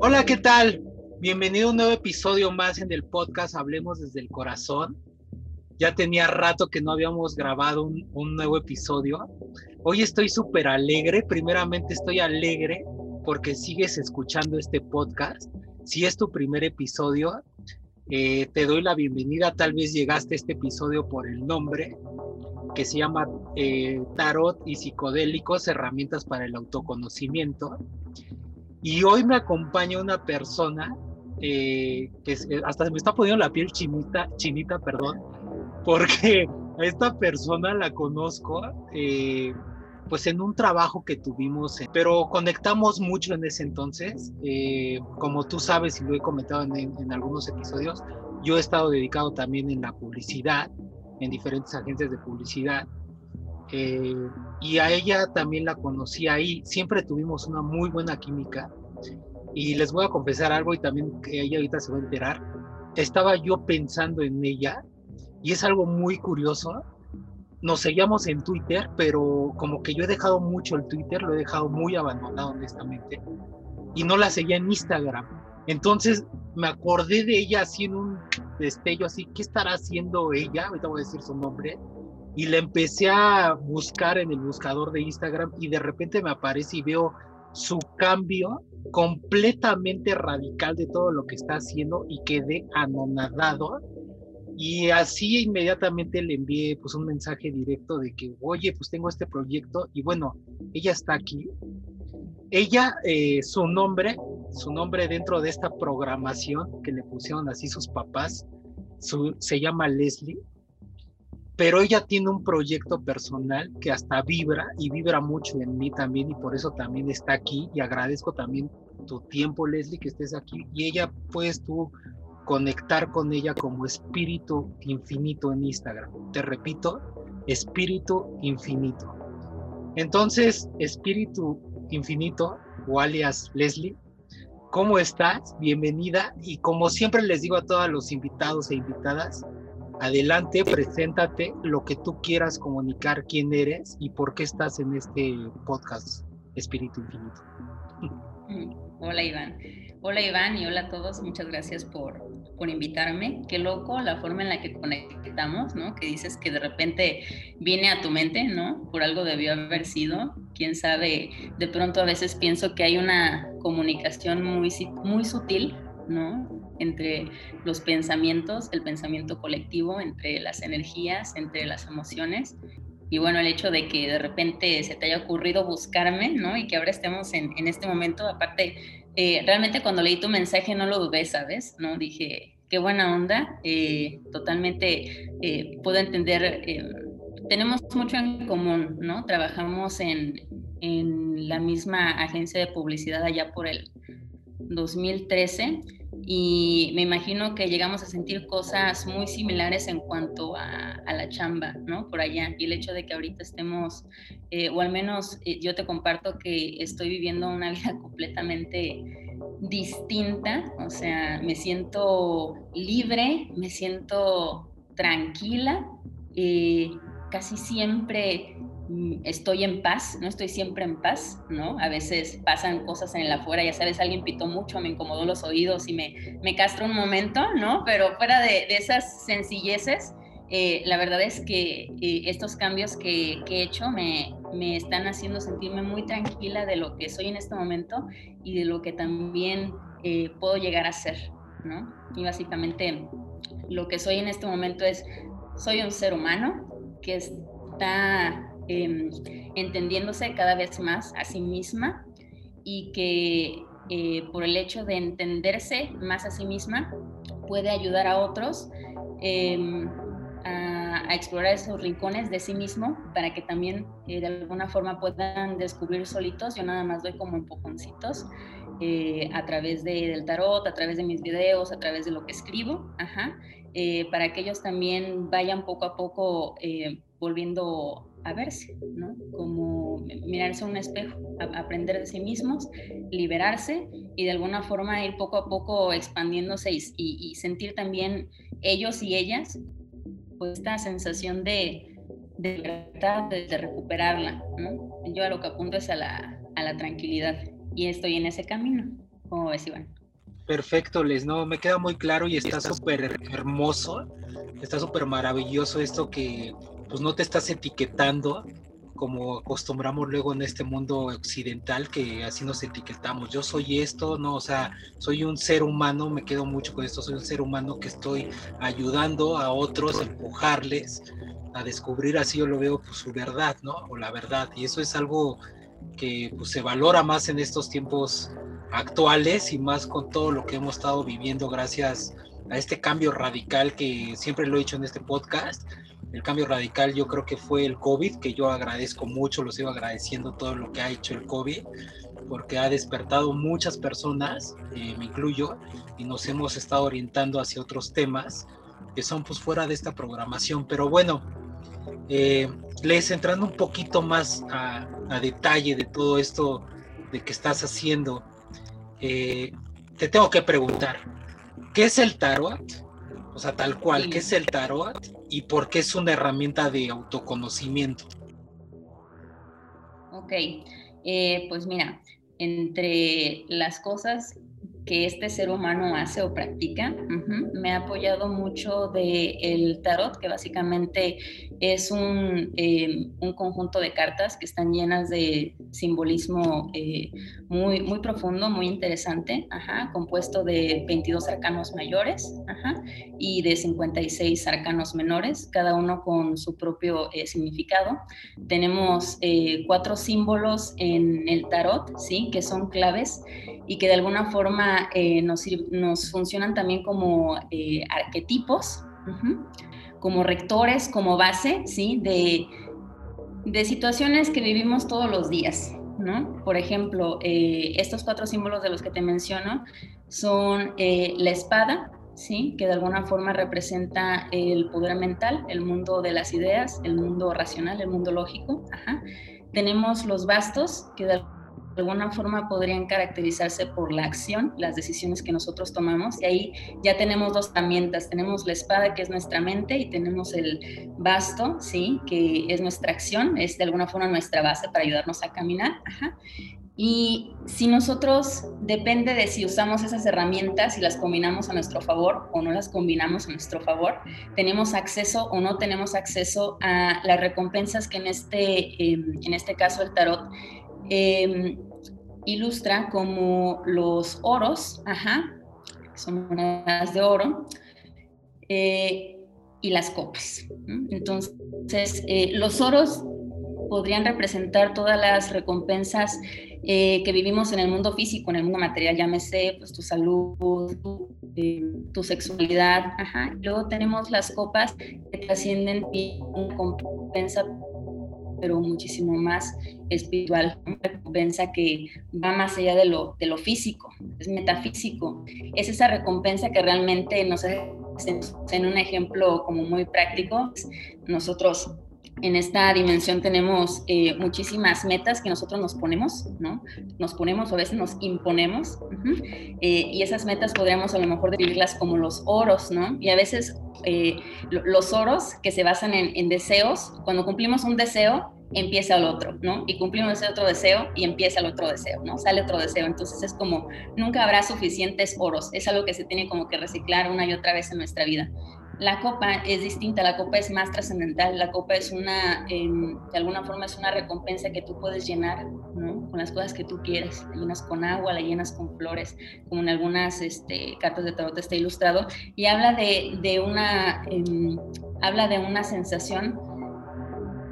Hola, ¿qué tal? Bienvenido a un nuevo episodio más en el podcast Hablemos desde el Corazón. Ya tenía rato que no habíamos grabado un, nuevo episodio. Hoy estoy súper alegre. Primeramente estoy alegre porque sigues escuchando este podcast. Si es tu primer episodio, eh, te doy la bienvenida. Tal vez llegaste a este episodio por el nombre que se llama eh, Tarot y Psicodélicos, herramientas para el autoconocimiento. Y hoy me acompaña una persona eh, que hasta se me está poniendo la piel chinita, chinita, perdón, porque a esta persona la conozco pues en un trabajo que tuvimos, pero conectamos mucho en ese entonces. Eh, como tú sabes y lo he comentado en, algunos episodios, yo he estado dedicado también en la publicidad, en diferentes agencias de publicidad. Eh, y a ella también la conocí ahí. Siempre tuvimos una muy buena química. Y les voy a confesar algo y también que ella ahorita se va a enterar. Estaba yo pensando en ella y es algo muy curioso nos seguíamos en Twitter, pero como que yo he dejado mucho el Twitter, lo he dejado muy abandonado honestamente, y no la seguía en Instagram. Entonces me acordé de ella así en un destello, así, ¿qué estará haciendo ella? Ahorita voy a decir su nombre. Y la empecé a buscar en el buscador de Instagram y de repente me aparece y veo su cambio completamente radical de todo lo que está haciendo y quedé anonadado y así inmediatamente le envié pues un mensaje directo de que, oye, pues tengo este proyecto y bueno, ella está aquí. Ella, eh, su nombre, su nombre dentro de esta programación que le pusieron así sus papás, se llama Leslie, pero ella tiene un proyecto personal que hasta vibra y vibra mucho en mí también y por eso también está aquí y agradezco también tu tiempo, Leslie, que estés aquí y ella pues tú conectar con ella como espíritu infinito en Instagram. Te repito, espíritu infinito. Entonces, espíritu infinito o alias Leslie, ¿cómo estás? Bienvenida y como siempre les digo a todos los invitados e invitadas, adelante, preséntate lo que tú quieras comunicar, quién eres y por qué estás en este podcast Espíritu Infinito. Hola Iván. Hola Iván y hola a todos, muchas gracias por, por invitarme. Qué loco la forma en la que conectamos, ¿no? Que dices que de repente viene a tu mente, ¿no? Por algo debió haber sido. Quién sabe, de pronto a veces pienso que hay una comunicación muy, muy sutil, ¿no? Entre los pensamientos, el pensamiento colectivo, entre las energías, entre las emociones y bueno, el hecho de que de repente se te haya ocurrido buscarme, ¿no? Y que ahora estemos en, en este momento, aparte eh, realmente cuando leí tu mensaje no lo dudé, ¿sabes? No dije, qué buena onda, eh, totalmente eh, puedo entender, tenemos mucho en común, ¿no? Trabajamos en, en la misma agencia de publicidad allá por el 2013 y me imagino que llegamos a sentir cosas muy similares en cuanto a, la chamba, ¿no? Por allá. Y el hecho de que ahorita estemos, eh, o al menos eh, yo te comparto que estoy viviendo una vida completamente distinta, o sea, me siento libre, me siento tranquila, eh, casi siempre Mm, estoy en paz, no estoy siempre en paz, ¿no? A veces pasan cosas en el afuera, ya sabes, alguien pitó mucho, me incomodó los oídos y me, me castro un momento, ¿no? Pero fuera de, esas sencilleces, eh, la verdad es que eh, estos cambios que, he hecho me, me, están haciendo sentirme muy tranquila de lo que soy en este momento y de lo que también eh, puedo llegar a ser, ¿no? Y básicamente lo que soy en este momento es, soy un ser humano que está Em, entendiéndose cada vez más a sí misma y que por el hecho de entenderse más a sí misma puede ayudar a otros em, a, explorar esos rincones de sí mismo para que también eh, de alguna forma puedan descubrir solitos. Yo nada más doy como empujoncitos eh, a través del tarot, a través de mis videos, a través de lo que escribo, ajá, para que ellos también vayan poco a poco volviendo a verse, ¿no? Como mirarse a un espejo, aprender de sí mismos, liberarse y de alguna forma ir poco a poco expandiéndose y, sentir también ellos y ellas esta sensación de, de libertad, de, recuperarla, ¿no? Yo a lo que apunto es a la, a la tranquilidad y estoy en ese camino. ¿Cómo ves, Iván? Perfecto, Les, no, me queda muy claro y está súper hermoso, está súper maravilloso esto que pues no te estás etiquetando como acostumbramos luego en este mundo occidental que así nos etiquetamos. Yo soy esto, no, o sea, soy un ser humano, me quedo mucho con esto, soy un ser humano que estoy ayudando a otros, empujarles a descubrir, así yo lo veo, pues su verdad, ¿no? O la verdad. Y eso es algo que pues, se valora más en estos tiempos actuales y más con todo lo que hemos estado viviendo gracias a este cambio radical que siempre lo he dicho en este podcast. El cambio radical yo creo que fue el COVID, que yo agradezco mucho, lo sigo agradeciendo todo lo que ha hecho el COVID, porque ha despertado muchas personas, eh, me incluyo, y nos hemos estado orientando hacia otros temas que son pues fuera de esta programación. Pero bueno, eh, les entrando un poquito más a, detalle de todo esto de que estás haciendo, eh, te tengo que preguntar, ¿qué es el tarot? O sea, tal cual, ¿qué es el tarot? ¿Y por qué es una herramienta de autoconocimiento? Ok, eh, pues mira, entre las cosas que este ser humano hace o practica. Me ha apoyado mucho de el tarot, que básicamente es un, eh, un, conjunto de cartas que están llenas de simbolismo eh, muy, muy profundo, muy interesante, compuesto de 22 arcanos mayores y de 56 arcanos menores, cada uno con su propio eh, significado. Tenemos cuatro símbolos en el tarot, ¿sí? que son claves y que de alguna forma eh, nos, nos, funcionan también como eh, arquetipos, como rectores, como base, ¿sí? De, de, situaciones que vivimos todos los días, ¿no? Por ejemplo, eh, estos cuatro símbolos de los que te menciono son la espada, ¿sí? que de alguna forma representa el poder mental, el mundo de las ideas, el mundo racional, el mundo lógico. Tenemos los bastos, que de de alguna forma podrían caracterizarse por la acción, las decisiones que nosotros tomamos. Y ahí ya tenemos dos herramientas. Tenemos la espada, que es nuestra mente, y tenemos el basto, ¿sí? que es nuestra acción, es de alguna forma nuestra base para ayudarnos a caminar. Y si nosotros, depende de si usamos esas herramientas y las combinamos a nuestro favor o no las combinamos a nuestro favor, tenemos acceso o no tenemos acceso a las recompensas que en este, em, en este caso el tarot Em, ilustra como los oros, ajá, son monedas de oro, eh, y las copas. Entonces, eh, los oros podrían representar todas las recompensas eh, que vivimos en el mundo físico, en el mundo material, llámese pues, tu salud, tu, sexualidad. Luego tenemos las copas que trascienden una recompensa pero muchísimo más espiritual, una recompensa que va más allá de lo, de lo físico, es metafísico. Es esa recompensa que realmente nos hace, en un ejemplo como muy práctico, nosotros en esta dimensión tenemos eh, muchísimas metas que nosotros nos ponemos, ¿no? Nos ponemos o a veces nos imponemos, eh, y esas metas podríamos a lo mejor definirlas como los oros, ¿no? Y a veces eh, los oros que se basan en, deseos, cuando cumplimos un deseo, empieza el otro, ¿no? Y cumplimos ese otro deseo y empieza el otro deseo, ¿no? Sale otro deseo. Entonces es como, nunca habrá suficientes oros. Es algo que se tiene como que reciclar una y otra vez en nuestra vida. La copa es distinta, la copa es más trascendental, la copa es una, em, de alguna forma es una recompensa que tú puedes llenar, ¿no? Con las cosas que tú quieras, la llenas con agua, la llenas con flores, como en algunas este, cartas de tarot está ilustrado, y habla de, una, em, habla de una sensación,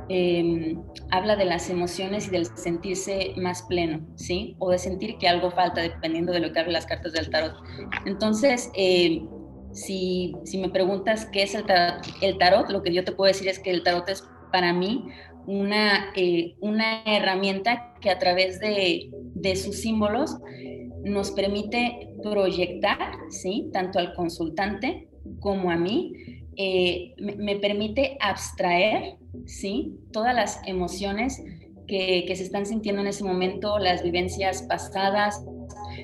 em, habla de las emociones y del sentirse más pleno, ¿sí? O de sentir que algo falta, dependiendo de lo que hablan las cartas del tarot. Entonces, si, me preguntas qué es el tarot, lo que yo te puedo decir es que el tarot es para mí una, eh, una herramienta que a través de, sus símbolos nos permite proyectar, ¿sí? Tanto al consultante como a mí, eh, me, permite abstraer, ¿sí? Todas las emociones que, que, se están sintiendo en ese momento, las vivencias pasadas,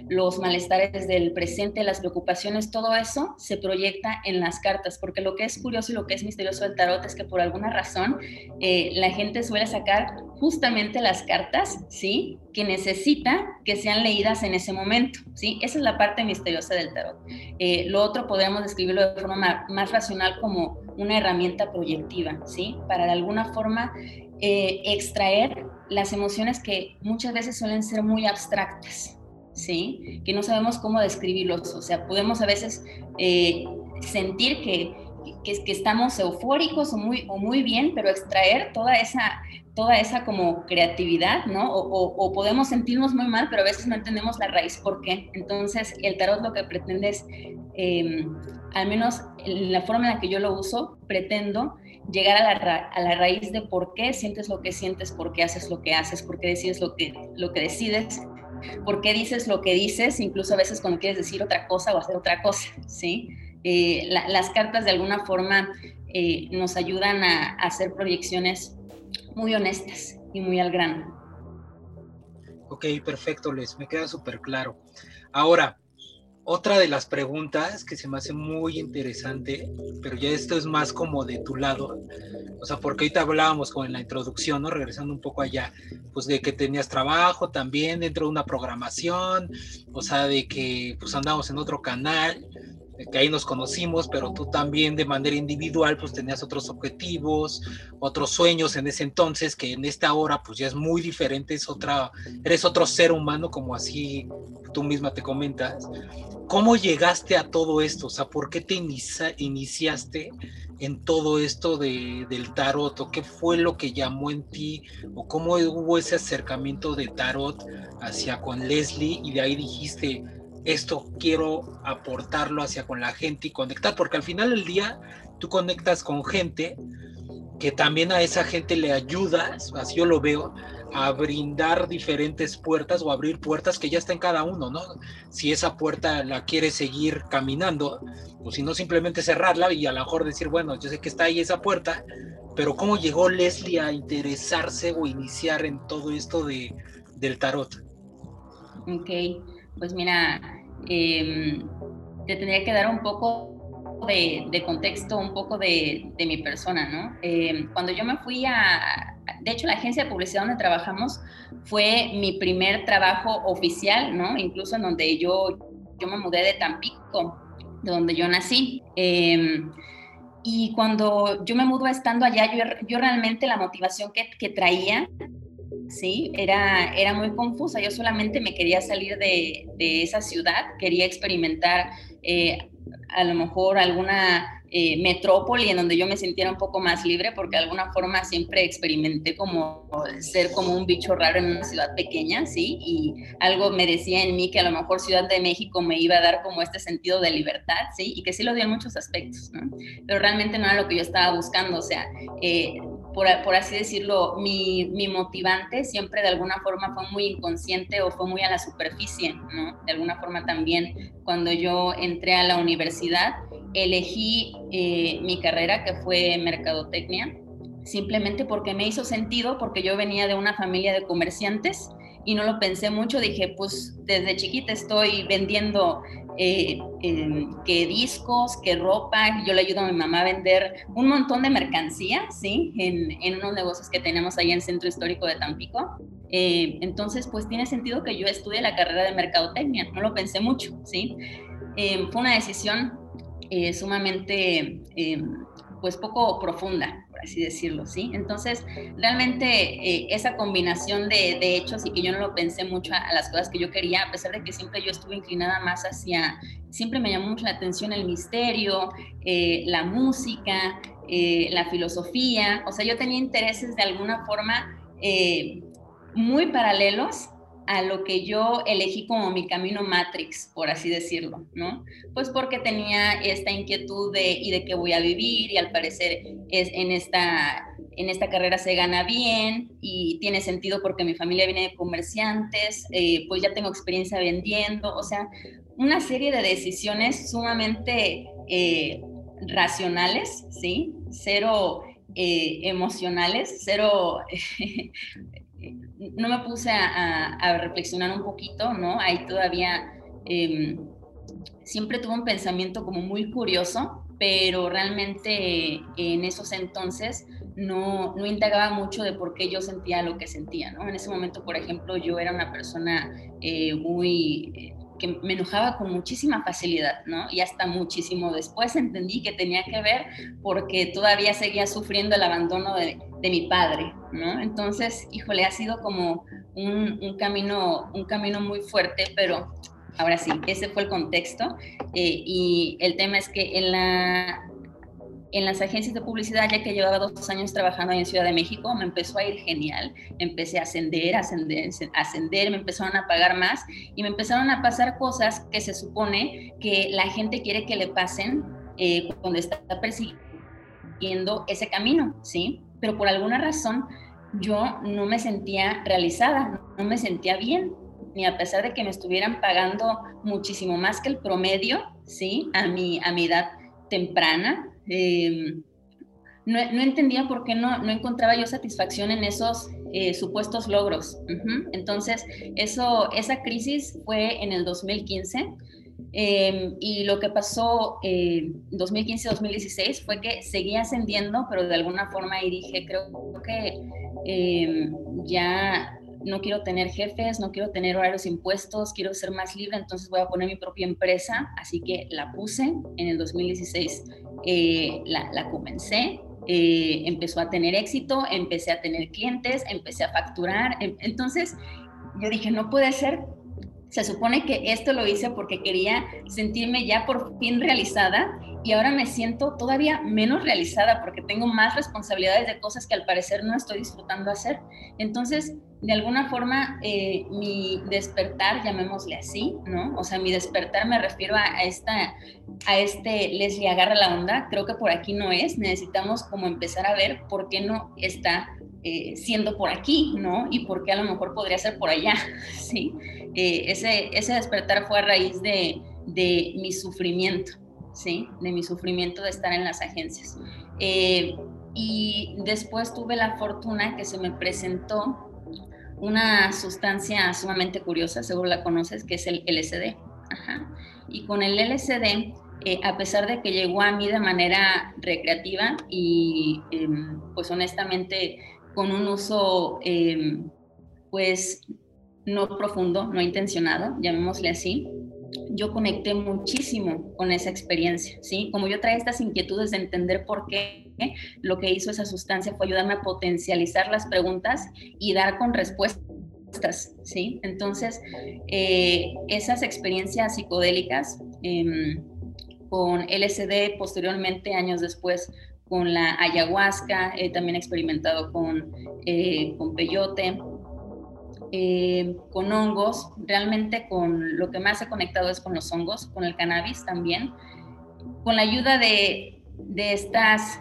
los malestares del presente, las preocupaciones, todo eso se proyecta en las cartas, porque lo que es curioso y lo que es misterioso del tarot es que por alguna razón eh, la gente suele sacar justamente las cartas, ¿sí? Que necesita que sean leídas en ese momento, ¿sí? Esa es la parte misteriosa del tarot. Eh, lo otro podemos describirlo de forma más, racional como una herramienta proyectiva, ¿sí? Para de alguna forma eh, extraer las emociones que muchas veces suelen ser muy abstractas, ¿sí? Que no sabemos cómo describirlos. O sea, podemos a veces eh, sentir que, que, estamos eufóricos o muy, o muy bien, pero extraer toda esa, toda esa como creatividad, ¿no? O, podemos sentirnos muy mal, pero a veces no entendemos la raíz por qué. Entonces, el tarot lo que pretende es, eh, al menos en la forma en la que yo lo uso, pretendo llegar a la, a la, raíz de por qué sientes lo que sientes, por qué haces lo que haces, por qué decides lo que, lo que decides, por qué dices lo que dices, incluso a veces cuando quieres decir otra cosa o hacer otra cosa, ¿sí? Eh, las cartas de alguna forma eh, nos ayudan a, a, hacer proyecciones muy honestas y muy al grano. Ok, perfecto, Les, me queda súper claro. Ahora, otra de las preguntas que se me hace muy interesante, pero ya esto es más como de tu lado, o sea, porque ahorita hablábamos como en la introducción, ¿no? Regresando un poco allá, pues de que tenías trabajo también dentro de una programación, o sea, de que pues andamos en otro canal, que ahí nos conocimos, pero tú también de manera individual pues tenías otros objetivos, otros sueños en ese entonces, que en esta hora pues ya es muy diferente, es otra, eres otro ser humano como así tú misma te comentas. ¿Cómo llegaste a todo esto? O sea, ¿por qué te inicia, iniciaste en todo esto de, del tarot? ¿O qué fue lo que llamó en ti? ¿O cómo hubo ese acercamiento de tarot hacia con Leslie y de ahí dijiste, esto quiero aportarlo hacia con la gente y conectar, porque al final del día tú conectas con gente que también a esa gente le ayudas, así yo lo veo, a brindar diferentes puertas o abrir puertas que ya está en cada uno, ¿no? Si esa puerta la quiere seguir caminando, o si no simplemente cerrarla y a lo mejor decir, bueno, yo sé que está ahí esa puerta, pero ¿cómo llegó Leslie a interesarse o iniciar en todo esto de, del tarot? Ok, pues mira, eh, te tendría que dar un poco de, contexto, un poco de, de mi persona, ¿no? Eh, cuando yo me fui a, de hecho, la agencia de publicidad donde trabajamos fue mi primer trabajo oficial, ¿no? Incluso en donde yo, yo me mudé de Tampico, de donde yo nací. Eh, y cuando yo me mudo estando allá, yo, yo realmente la motivación que, que traía ¿sí? Era, era muy confusa. Yo solamente me quería salir de, de esa ciudad, quería experimentar eh, a lo mejor alguna eh, metrópoli en donde yo me sintiera un poco más libre, porque de alguna forma siempre experimenté como ser como un bicho raro en una ciudad pequeña, ¿sí? Y algo me decía en mí que a lo mejor Ciudad de México me iba a dar como este sentido de libertad, ¿sí? Y que sí lo dio en muchos aspectos, ¿no? Pero realmente no era lo que yo estaba buscando, o sea, eh, por, por, así decirlo, mi, motivante siempre de alguna forma fue muy inconsciente o fue muy a la superficie. De alguna forma también cuando yo entré a la universidad, elegí eh, mi carrera que fue mercadotecnia, simplemente porque me hizo sentido, porque yo venía de una familia de comerciantes y no lo pensé mucho, dije, pues desde chiquita estoy vendiendo eh, eh, que discos, que ropa, yo le ayudo a mi mamá a vender un montón de mercancía, ¿sí? En, en unos negocios que tenemos ahí en el Centro Histórico de Tampico. Eh, entonces, pues tiene sentido que yo estudie la carrera de mercadotecnia, no lo pensé mucho, ¿sí? Eh, fue una decisión sumamente, pues poco profunda, por así decirlo, ¿sí? Entonces, realmente esa combinación de, hechos y que yo no lo pensé mucho a, las cosas que yo quería, a pesar de que siempre yo estuve inclinada más hacia, siempre me llamó mucho la atención el misterio, la música, la filosofía, o sea, yo tenía intereses de alguna forma eh, muy paralelos a lo que yo elegí como mi camino Matrix, por así decirlo, ¿no? Pues porque tenía esta inquietud de y de qué voy a vivir y al parecer es en esta en esta carrera se gana bien y tiene sentido porque mi familia viene de comerciantes, eh, pues ya tengo experiencia vendiendo, o sea, una serie de decisiones sumamente eh, racionales, ¿sí? Cero eh, emocionales, cero no me puse a, reflexionar un poquito, ¿no? Ahí todavía em, siempre tuve un pensamiento como muy curioso, pero realmente en esos entonces no, no indagaba mucho de por qué yo sentía lo que sentía, ¿no? En ese momento, por ejemplo, yo era una persona eh, muy que me enojaba con muchísima facilidad, ¿no? Y hasta muchísimo después entendí que tenía que ver porque todavía seguía sufriendo el abandono de, mi padre, ¿no? Entonces, híjole, ha sido como un, camino, un camino muy fuerte, pero ahora sí, ese fue el contexto. Eh, y el tema es que en la en las agencias de publicidad, ya que llevaba dos años trabajando ahí en Ciudad de México, me empezó a ir genial. Empecé a ascender, ascender, ascender, me empezaron a pagar más y me empezaron a pasar cosas que se supone que la gente quiere que le pasen eh, cuando está persiguiendo ese camino, ¿sí? Pero por alguna razón yo no me sentía realizada, no me sentía bien, ni a pesar de que me estuvieran pagando muchísimo más que el promedio, ¿sí? A mi, a mi edad temprana, Em, no, entendía por qué no, no encontraba yo satisfacción en esos eh, supuestos logros. Entonces, eso, esa crisis fue en el 2015. Em, y lo que pasó en eh, 2015-2016 fue que seguía ascendiendo, pero de alguna forma y dije, creo que em, ya no quiero tener jefes, no quiero tener horarios impuestos, quiero ser más libre, entonces voy a poner mi propia empresa. Así que la puse en el 2016, eh, la, comencé, eh, empezó a tener éxito, empecé a tener clientes, empecé a facturar. Em, entonces yo dije, no puede ser. Se supone que esto lo hice porque quería sentirme ya por fin realizada y ahora me siento todavía menos realizada porque tengo más responsabilidades de cosas que al parecer no estoy disfrutando hacer. Entonces, de alguna forma, eh, mi despertar, llamémosle así, ¿no? O sea, mi despertar me refiero a, esta, a este Leslie agarra la onda, creo que por aquí no es, necesitamos como empezar a ver por qué no está eh, siendo por aquí, ¿no? Y por qué a lo mejor podría ser por allá, ¿sí? Eh, ese, ese despertar fue a raíz de, de mi sufrimiento, ¿sí? De mi sufrimiento de estar en las agencias. Y después tuve la fortuna que se me presentó una sustancia sumamente curiosa, seguro la conoces, que es el LSD. Y con el LSD, eh, a pesar de que llegó a mí de manera recreativa y em, pues honestamente con un uso em, pues no profundo, no intencionado, llamémosle así, yo conecté muchísimo con esa experiencia, ¿sí? Como yo traía estas inquietudes de entender por qué, lo que hizo esa sustancia fue ayudarme a potencializar las preguntas y dar con respuestas, ¿sí? Entonces, eh, esas experiencias psicodélicas em, con LSD, posteriormente, años después, con la ayahuasca, he también experimentado con, eh, con peyote, eh, con hongos, realmente con lo que más he conectado es con los hongos, con el cannabis también, con la ayuda de, estas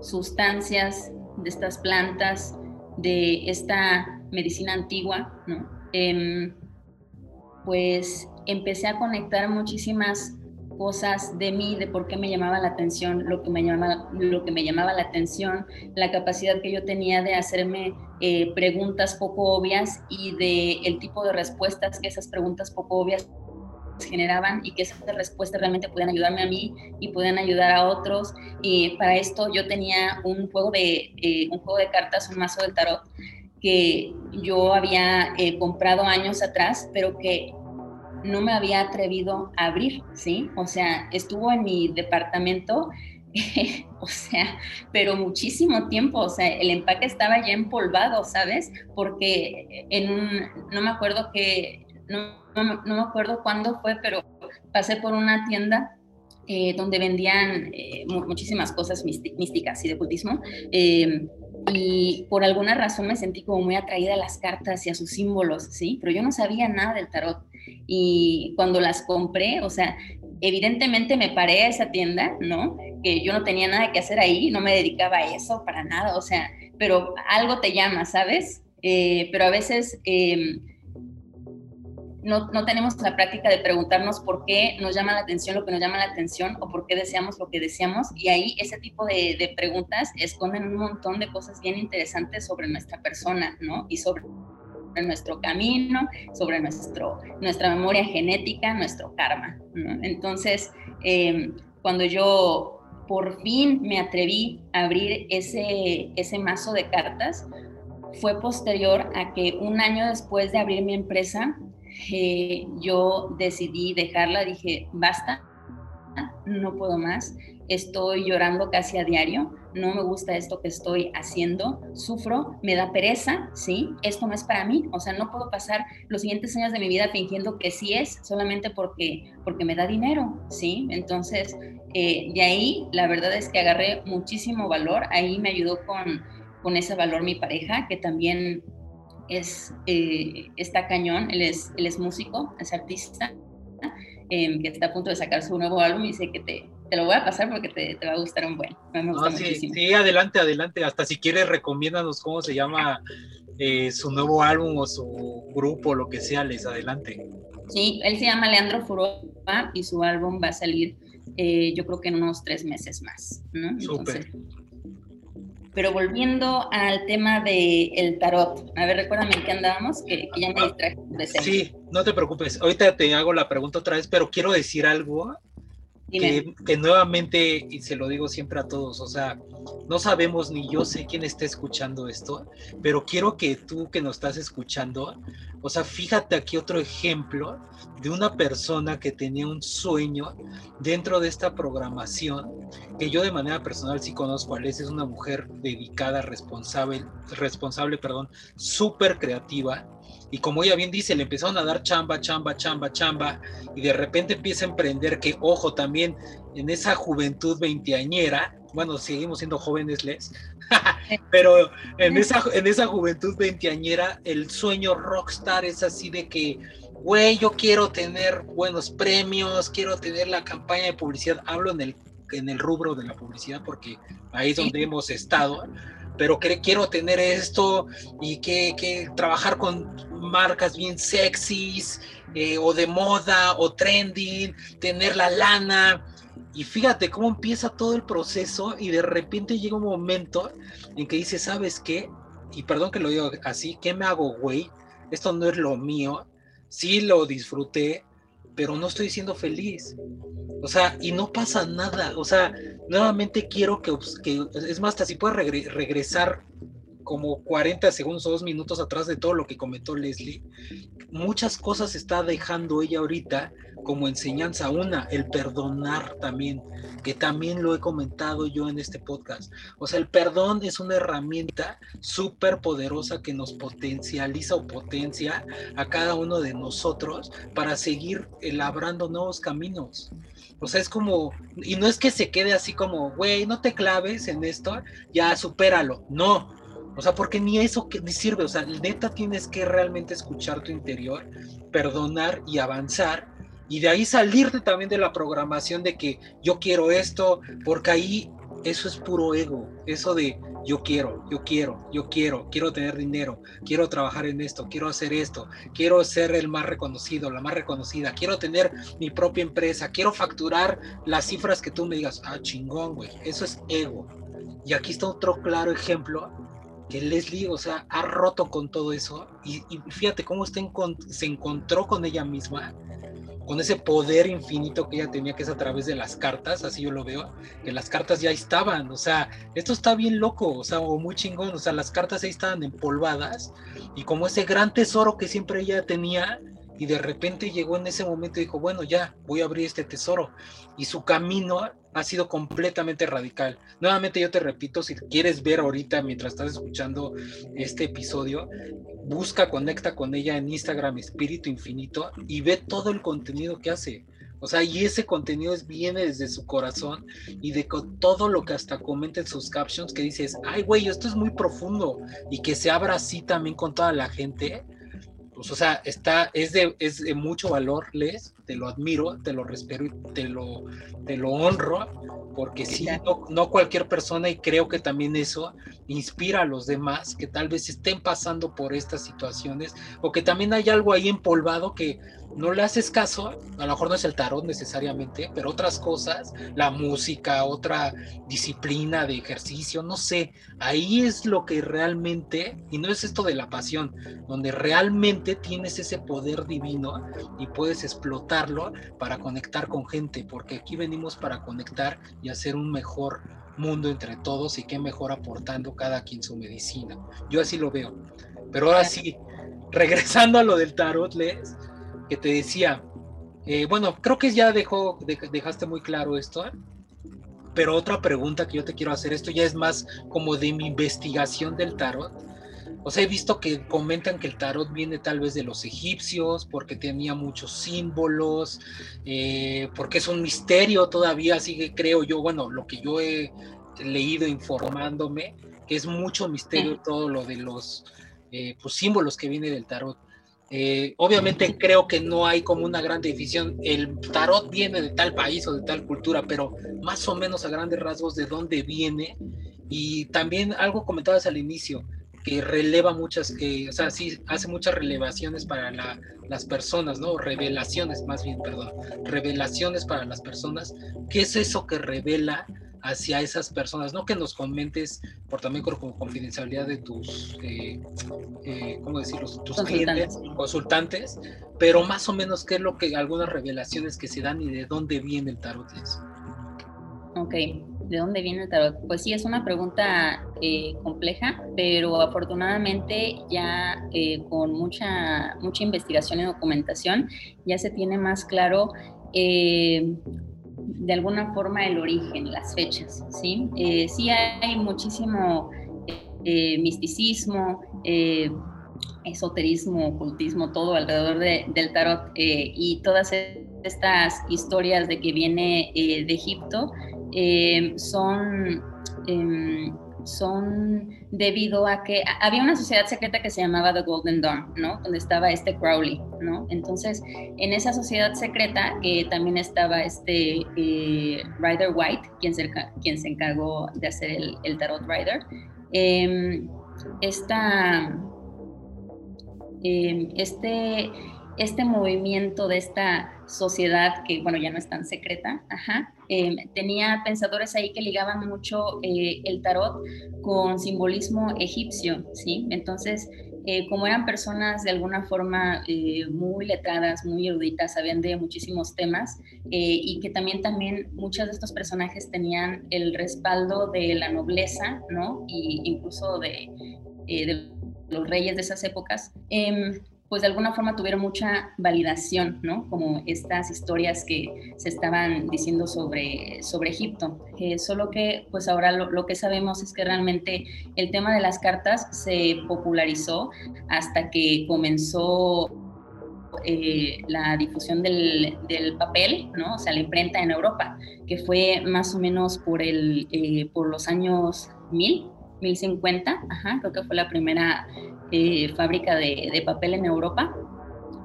sustancias, de estas plantas, de esta medicina antigua, em, pues empecé a conectar muchísimas cosas de mí, de por qué me llamaba la atención, lo que me llamaba, lo que me llamaba la atención, la capacidad que yo tenía de hacerme eh, preguntas poco obvias y de el tipo de respuestas que esas preguntas poco obvias generaban y que esas respuestas realmente podían ayudarme a mí y podían ayudar a otros. Y para esto yo tenía un juego de, eh, un juego de cartas, un mazo del tarot que yo había eh, comprado años atrás, pero que no me había atrevido a abrir, ¿sí? O sea, estuvo en mi departamento, o sea, pero muchísimo tiempo, o sea, el empaque estaba ya empolvado, ¿sabes? Porque en un, no me acuerdo que, no, no, me acuerdo cuándo fue, pero pasé por una tienda eh, donde vendían eh, muchísimas cosas místicas y de ocultismo. Eh, y por alguna razón me sentí como muy atraída a las cartas y a sus símbolos, ¿sí? Pero yo no sabía nada del tarot. Y cuando las compré, o sea, evidentemente me paré a esa tienda, ¿no? Que yo no tenía nada que hacer ahí, no me dedicaba a eso para nada, o sea, pero algo te llama, ¿sabes? Eh, pero a veces em, no, no, tenemos la práctica de preguntarnos por qué nos llama la atención lo que nos llama la atención o por qué deseamos lo que deseamos. Y ahí ese tipo de, de preguntas esconden un montón de cosas bien interesantes sobre nuestra persona, ¿no? Y sobre nuestro camino, sobre nuestro, nuestra memoria genética, nuestro karma. Entonces, em, cuando yo por fin me atreví a abrir ese, ese mazo de cartas, fue posterior a que un año después de abrir mi empresa, eh, yo decidí dejarla, dije, basta, no puedo más, estoy llorando casi a diario, no me gusta esto que estoy haciendo, sufro, me da pereza, ¿sí? Esto no es para mí, o sea, no puedo pasar los siguientes años de mi vida fingiendo que sí es solamente porque, porque me da dinero, ¿sí? Entonces, eh, de ahí, la verdad es que agarré muchísimo valor, ahí me ayudó con, con ese valor mi pareja, que también es, eh, está cañón, él es, él es músico, es artista, eh, que está a punto de sacar su nuevo álbum y dice que te, te lo voy a pasar porque te, te va a gustar un buen. Me gusta sí, sí, adelante, adelante. Hasta si quieres, recomiéndanos cómo se llama eh, su nuevo álbum o su grupo, lo que sea, les adelante. Sí, él se llama Leandro Furoa y su álbum va a salir, eh, yo creo que en unos tres meses más. ¿no? Súper. Pero volviendo al tema del el tarot, a ver, recuérdame en qué andábamos, que, que ya me distraje. Sí, no te preocupes. Ahorita te hago la pregunta otra vez, pero quiero decir algo que, nuevamente, y se lo digo siempre a todos, o sea, no sabemos ni yo sé quién está escuchando esto, pero quiero que tú que nos estás escuchando, o sea, fíjate aquí otro ejemplo de una persona que tenía un sueño dentro de esta programación, que yo de manera personal sí conozco cuál es, es una mujer dedicada, responsable, responsable, perdón, súper creativa, y como ella bien dice, le empezaron a dar chamba, chamba, chamba, chamba, y de repente empieza a emprender que, ojo, también en esa juventud veinteañera, bueno, seguimos siendo jóvenes, Les, pero en esa, en esa juventud veinteañera, el sueño rockstar es así de que, güey, yo quiero tener buenos premios, quiero tener la campaña de publicidad, hablo en el, en el rubro de la publicidad porque ahí es donde hemos estado pero que quiero tener esto y que, que trabajar con marcas bien sexys eh, o de moda o trending, tener la lana. Y fíjate cómo empieza todo el proceso y de repente llega un momento en que dice, ¿sabes qué? Y perdón que lo digo así, ¿qué me hago, güey? Esto no es lo mío. Sí lo disfruté, pero no estoy siendo feliz. O sea, y no pasa nada. O sea, nuevamente quiero que, que es más, hasta si puedes regresar como 40 segundos o dos minutos atrás de todo lo que comentó Leslie, muchas cosas está dejando ella ahorita como enseñanza. Una, el perdonar también, que también lo he comentado yo en este podcast. O sea, el perdón es una herramienta súper poderosa que nos potencializa o potencia a cada uno de nosotros para seguir labrando nuevos caminos. O sea, es como, y no es que se quede así como, güey, no te claves en esto, ya supéralo. No. O sea, porque ni eso que ni sirve. O sea, neta tienes que realmente escuchar tu interior, perdonar y avanzar. Y de ahí salirte también de la programación de que yo quiero esto, porque ahí eso es puro ego. Eso de yo quiero, yo quiero, yo quiero, quiero tener dinero, quiero trabajar en esto, quiero hacer esto, quiero ser el más reconocido, la más reconocida, quiero tener mi propia empresa, quiero facturar las cifras que tú me digas, ah, chingón, güey, eso es ego. Y aquí está otro claro ejemplo que Leslie, o sea, ha roto con todo eso y, fíjate cómo se encontró con ella misma con ese poder infinito que ella tenía, que es a través de las cartas, así yo lo veo, que las cartas ya estaban, o sea, esto está bien loco, o sea, o muy chingón, o sea, las cartas ahí estaban empolvadas, y como ese gran tesoro que siempre ella tenía, y de repente llegó en ese momento y dijo, bueno, ya, voy a abrir este tesoro, y su camino ha sido completamente radical. Nuevamente yo te repito, si quieres ver ahorita mientras estás escuchando este episodio, busca, conecta con ella en Instagram Espíritu Infinito y ve todo el contenido que hace. O sea, y ese contenido viene desde su corazón y de todo lo que hasta comenta en sus captions que dices, ay, güey, esto es muy profundo y que se abra así también con toda la gente. Pues, o sea, está, es de, es de mucho valor, Les, te lo admiro, te lo respeto y te lo, te lo honro, porque sí, no, no, cualquier persona y creo que también eso inspira a los demás que tal vez estén pasando por estas situaciones o que también hay algo ahí empolvado que no le haces caso, a lo mejor no es el tarot necesariamente, pero otras cosas, la música, otra disciplina de ejercicio, no sé, ahí es lo que realmente, y no es esto de la pasión, donde realmente tienes ese poder divino y puedes explotarlo para conectar con gente, porque aquí venimos para conectar y hacer un mejor mundo entre todos y qué mejor aportando cada quien su medicina. Yo así lo veo. Pero ahora sí, regresando a lo del tarot, Les, que te decía, eh, bueno, creo que ya dejó, dejaste muy claro esto, ¿eh? pero otra pregunta que yo te quiero hacer, esto ya es más como de mi investigación del tarot. O sea, he visto que comentan que el tarot viene tal vez de los egipcios, porque tenía muchos símbolos, eh, porque es un misterio todavía, así que creo yo, bueno, lo que yo he leído informándome, que es mucho misterio todo lo de los pues, símbolos que viene del tarot. Eh, obviamente creo que no hay como una gran definición. El tarot viene de tal país o de tal cultura, pero más o menos a grandes rasgos de dónde viene. Y también algo comentabas al inicio, que releva muchas, que, o sea, sí hace muchas relevaciones para las personas, ¿no? Revelaciones, más bien, perdón. Revelaciones para las personas. ¿Qué es eso que revela hacia esas personas, no que nos comentes por también como confidencialidad de tus, eh, eh, ¿cómo decirlo? Tus clientes, consultantes, pero más o menos qué es lo que, algunas revelaciones que se dan y de dónde viene el tarot. Ok, ¿de dónde viene el tarot? Pues sí, es una pregunta eh, compleja, pero afortunadamente ya con mucha, mucha investigación y documentación ya se tiene más claro de alguna forma el origen, las fechas, ¿sí? Eh, sí hay muchísimo eh, misticismo, eh, esoterismo, ocultismo, todo alrededor del tarot y todas estas historias de que viene de Egipto son em, son debido a que había una sociedad secreta que se llamaba The Golden Dawn, ¿no? Donde estaba este Crowley, ¿no? Entonces, en esa sociedad secreta que también estaba este eh, Rider White, quien se, quien se encargó de hacer el, Tarot Rider, em, esta, em, este, este movimiento de esta sociedad que, bueno, ya no es tan secreta, em, tenía pensadores ahí que ligaban mucho eh, el tarot con simbolismo egipcio, ¿sí? Entonces, eh, como eran personas de alguna forma eh, muy letradas, muy eruditas, sabían de muchísimos temas y que también, también muchos de estos personajes tenían el respaldo de la nobleza, ¿no? Y incluso de, de los reyes de esas épocas, em, pues de alguna forma tuvieron mucha validación, ¿no? Como estas historias que se estaban diciendo sobre, sobre Egipto. Eh, solo que pues ahora lo, que sabemos es que realmente el tema de las cartas se popularizó hasta que comenzó eh, la difusión del, papel, ¿no? O sea, la imprenta en Europa, que fue más o menos por, el, eh, por los años 1000, 1050, ajá, creo que fue la primera eh, fábrica de, papel en Europa.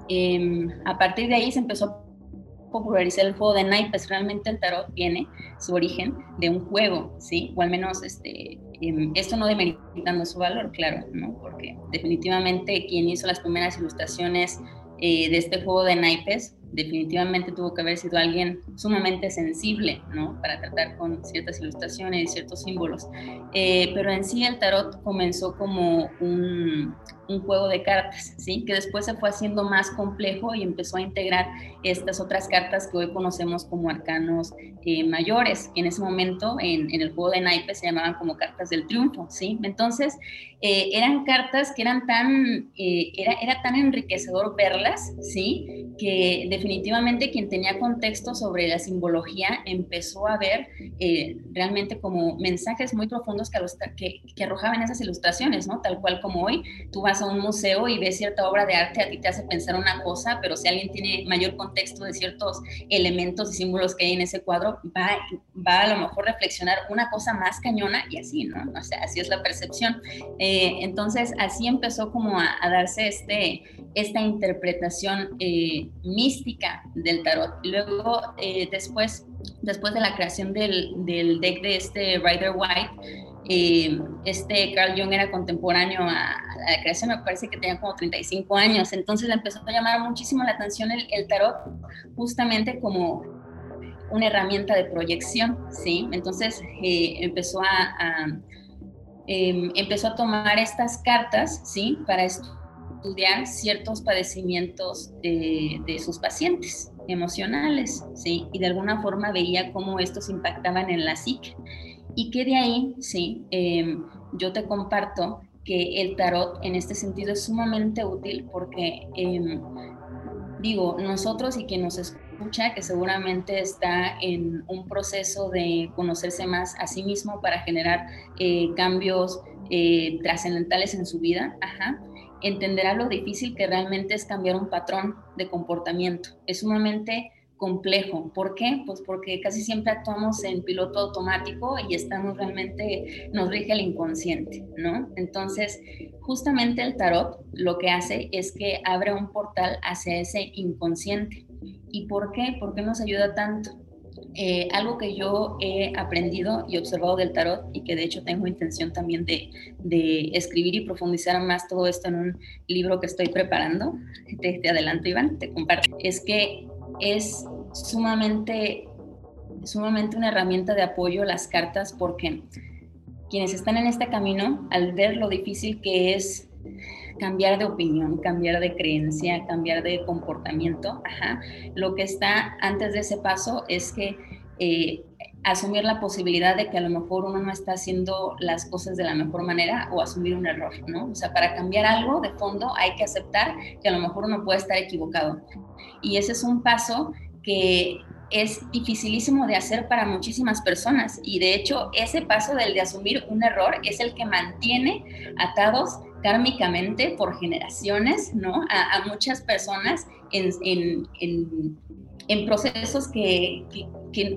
Em, a partir de ahí se empezó a popularizar el juego de naipes. Realmente el tarot tiene su origen de un juego, ¿sí? O al menos este, em, esto no demeritando su valor, claro, ¿no? Porque definitivamente quien hizo las primeras ilustraciones eh, de este juego de naipes definitivamente tuvo que haber sido alguien sumamente sensible, ¿no? Para tratar con ciertas ilustraciones y ciertos símbolos. Eh, pero en sí el tarot comenzó como un, un juego de cartas, ¿sí? Que después se fue haciendo más complejo y empezó a integrar estas otras cartas que hoy conocemos como arcanos eh, mayores, que en ese momento en, el juego de naipes se llamaban como cartas del triunfo, ¿sí? Entonces, eh, eran cartas que eran tan, eh, era, era tan enriquecedor verlas, ¿sí? Que definitivamente quien tenía contexto sobre la simbología empezó a ver realmente como mensajes muy profundos que, que, que arrojaban esas ilustraciones, ¿no? Tal cual como hoy tú vas vas a un museo y ves cierta obra de arte, a ti te hace pensar una cosa, pero si alguien tiene mayor contexto de ciertos elementos y símbolos que hay en ese cuadro, va, va a lo mejor reflexionar una cosa más cañona y así, ¿no? O sea, así es la percepción. Eh, entonces, así empezó como a, darse este, esta interpretación eh, mística del tarot. Luego, eh, después, después de la creación del, deck de este Rider White, eh, este Carl Jung era contemporáneo a, la creación, me parece que tenía como 35 años, entonces le empezó a llamar muchísimo la atención el, tarot justamente como una herramienta de proyección, ¿sí? Entonces eh, empezó a, em, empezó a tomar estas cartas, ¿sí? Para estudiar ciertos padecimientos de, de sus pacientes emocionales, ¿sí? Y de alguna forma veía cómo estos impactaban en la psique. Y que de ahí, sí, em, yo te comparto que el tarot en este sentido es sumamente útil porque, em, digo, nosotros y quien nos escucha, que seguramente está en un proceso de conocerse más a sí mismo para generar eh, cambios eh, trascendentales en su vida, ajá, entenderá lo difícil que realmente es cambiar un patrón de comportamiento. Es sumamente complejo. ¿Por qué? Pues porque casi siempre actuamos en piloto automático y estamos realmente, nos rige el inconsciente, ¿no? Entonces, justamente el tarot lo que hace es que abre un portal hacia ese inconsciente. ¿Y por qué? ¿Por qué nos ayuda tanto? Eh, algo que yo he aprendido y observado del tarot y que de hecho tengo intención también de, escribir y profundizar más todo esto en un libro que estoy preparando, te, te adelanto Iván, te comparto, es que es sumamente, sumamente una herramienta de apoyo las cartas porque quienes están en este camino, al ver lo difícil que es cambiar de opinión, cambiar de creencia, cambiar de comportamiento, lo que está antes de ese paso es que eh, asumir la posibilidad de que a lo mejor uno no está haciendo las cosas de la mejor manera o asumir un error, ¿no? O sea, para cambiar algo de fondo hay que aceptar que a lo mejor uno puede estar equivocado. Y ese es un paso que es dificilísimo de hacer para muchísimas personas y de hecho ese paso del de asumir un error es el que mantiene atados kármicamente por generaciones, ¿no? A, muchas personas en, procesos que,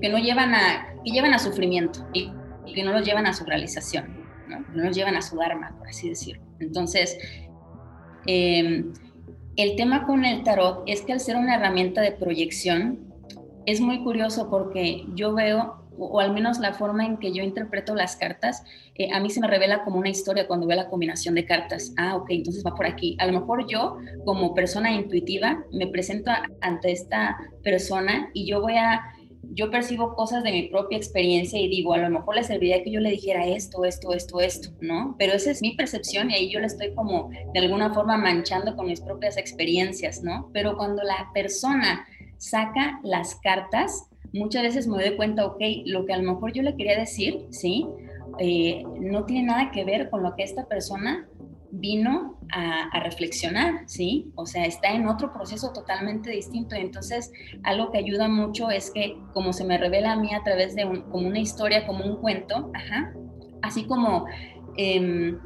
no llevan a, que llevan a sufrimiento y, que no los llevan a su realización, ¿no? No los llevan a su dharma, por así decirlo. Entonces, eh, el tema con el tarot es que al ser una herramienta de proyección, es muy curioso porque yo veo, o, al menos la forma en que yo interpreto las cartas, eh, a mí se me revela como una historia cuando veo la combinación de cartas. Ah, ok, entonces va por aquí. A lo mejor yo, como persona intuitiva, me presento ante esta persona y yo voy a yo percibo cosas de mi propia experiencia y digo, a lo mejor le serviría que yo le dijera esto, esto, esto, esto, ¿no? Pero esa es mi percepción y ahí yo le estoy como de alguna forma manchando con mis propias experiencias, ¿no? Pero cuando la persona saca las cartas, muchas veces me doy cuenta, ok, lo que a lo mejor yo le quería decir, ¿sí? Eh, no tiene nada que ver con lo que esta persona vino a, reflexionar, ¿sí? O sea, está en otro proceso totalmente distinto. Entonces, algo que ayuda mucho es que, como se me revela a mí a través de como una historia, como un cuento, ajá, así como em,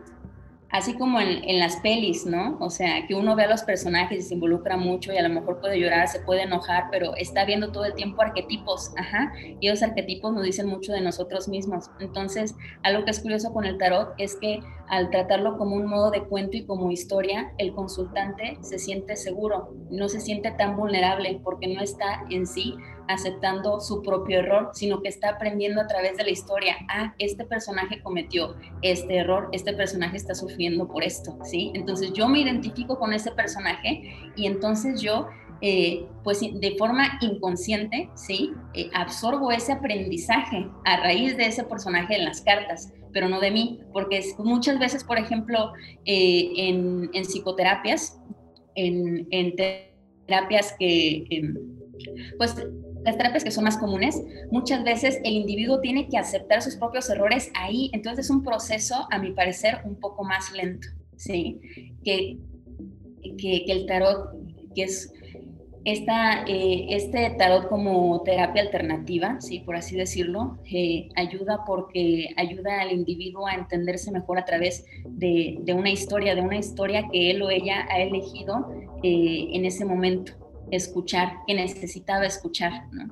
así como en, las pelis, ¿no? O sea, que uno ve a los personajes y se involucra mucho y a lo mejor puede llorar, se puede enojar, pero está viendo todo el tiempo arquetipos, ajá, y esos arquetipos nos dicen mucho de nosotros mismos. Entonces, algo que es curioso con el tarot es que al tratarlo como un modo de cuento y como historia, el consultante se siente seguro, no se siente tan vulnerable porque no está en sí aceptando su propio error, sino que está aprendiendo a través de la historia. Ah, este personaje cometió este error, este personaje está sufriendo por esto, ¿sí? Entonces yo me identifico con ese personaje y entonces yo, eh, pues de forma inconsciente, ¿sí? Eh, absorbo ese aprendizaje a raíz de ese personaje en las cartas pero no de mí, porque muchas veces, por ejemplo, eh, en, psicoterapias, en, terapias que, em, pues las terapias que son más comunes, muchas veces el individuo tiene que aceptar sus propios errores ahí, entonces es un proceso, a mi parecer, un poco más lento, ¿sí? Que, que, el tarot, que es esta, eh, este tarot como terapia alternativa, sí, por así decirlo, eh, ayuda porque ayuda al individuo a entenderse mejor a través de, una historia, de una historia que él o ella ha elegido eh, en ese momento, escuchar, que necesitaba escuchar, ¿no?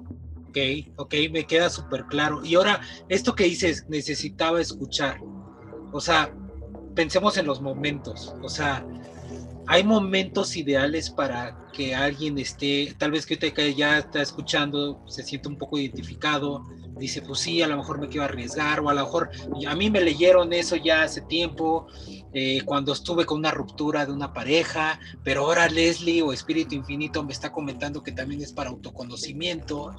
Ok, ok, me queda súper claro. Y ahora, esto que dices, necesitaba escuchar. O sea, pensemos en los momentos. O sea, hay momentos ideales para que alguien esté, tal vez que ya está escuchando, se siente un poco identificado, dice, pues sí, a lo mejor me quiero arriesgar, o a lo mejor a mí me leyeron eso ya hace tiempo, eh, cuando estuve con una ruptura de una pareja, pero ahora Leslie o Espíritu Infinito me está comentando que también es para autoconocimiento.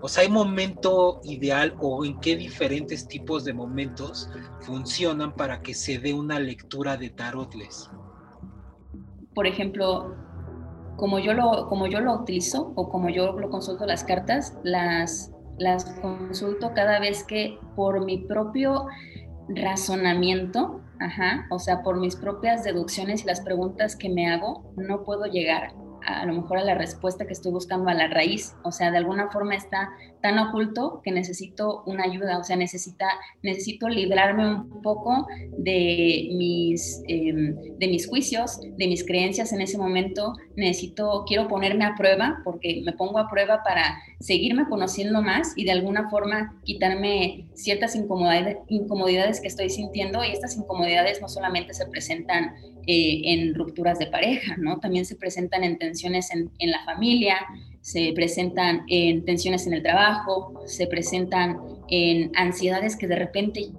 O sea, ¿hay momento ideal o en qué diferentes tipos de momentos funcionan para que se dé una lectura de tarotles? por ejemplo, como yo lo, como yo lo utilizo o como yo lo consulto las cartas, las, las consulto cada vez que por mi propio razonamiento, ajá, o sea, por mis propias deducciones y las preguntas que me hago, no puedo llegar a, lo mejor a la respuesta que estoy buscando a la raíz. O sea, de alguna forma está tan oculto que necesito una ayuda, o sea, necesita, necesito librarme un poco de mis, em, de mis juicios, de mis creencias en ese momento. Necesito, quiero ponerme a prueba porque me pongo a prueba para seguirme conociendo más y de alguna forma quitarme ciertas incomodidades, que estoy sintiendo y estas incomodidades no solamente se presentan eh, en rupturas de pareja, ¿no? También se presentan en tensiones en, la familia, se presentan en tensiones en el trabajo, se presentan en ansiedades que de repente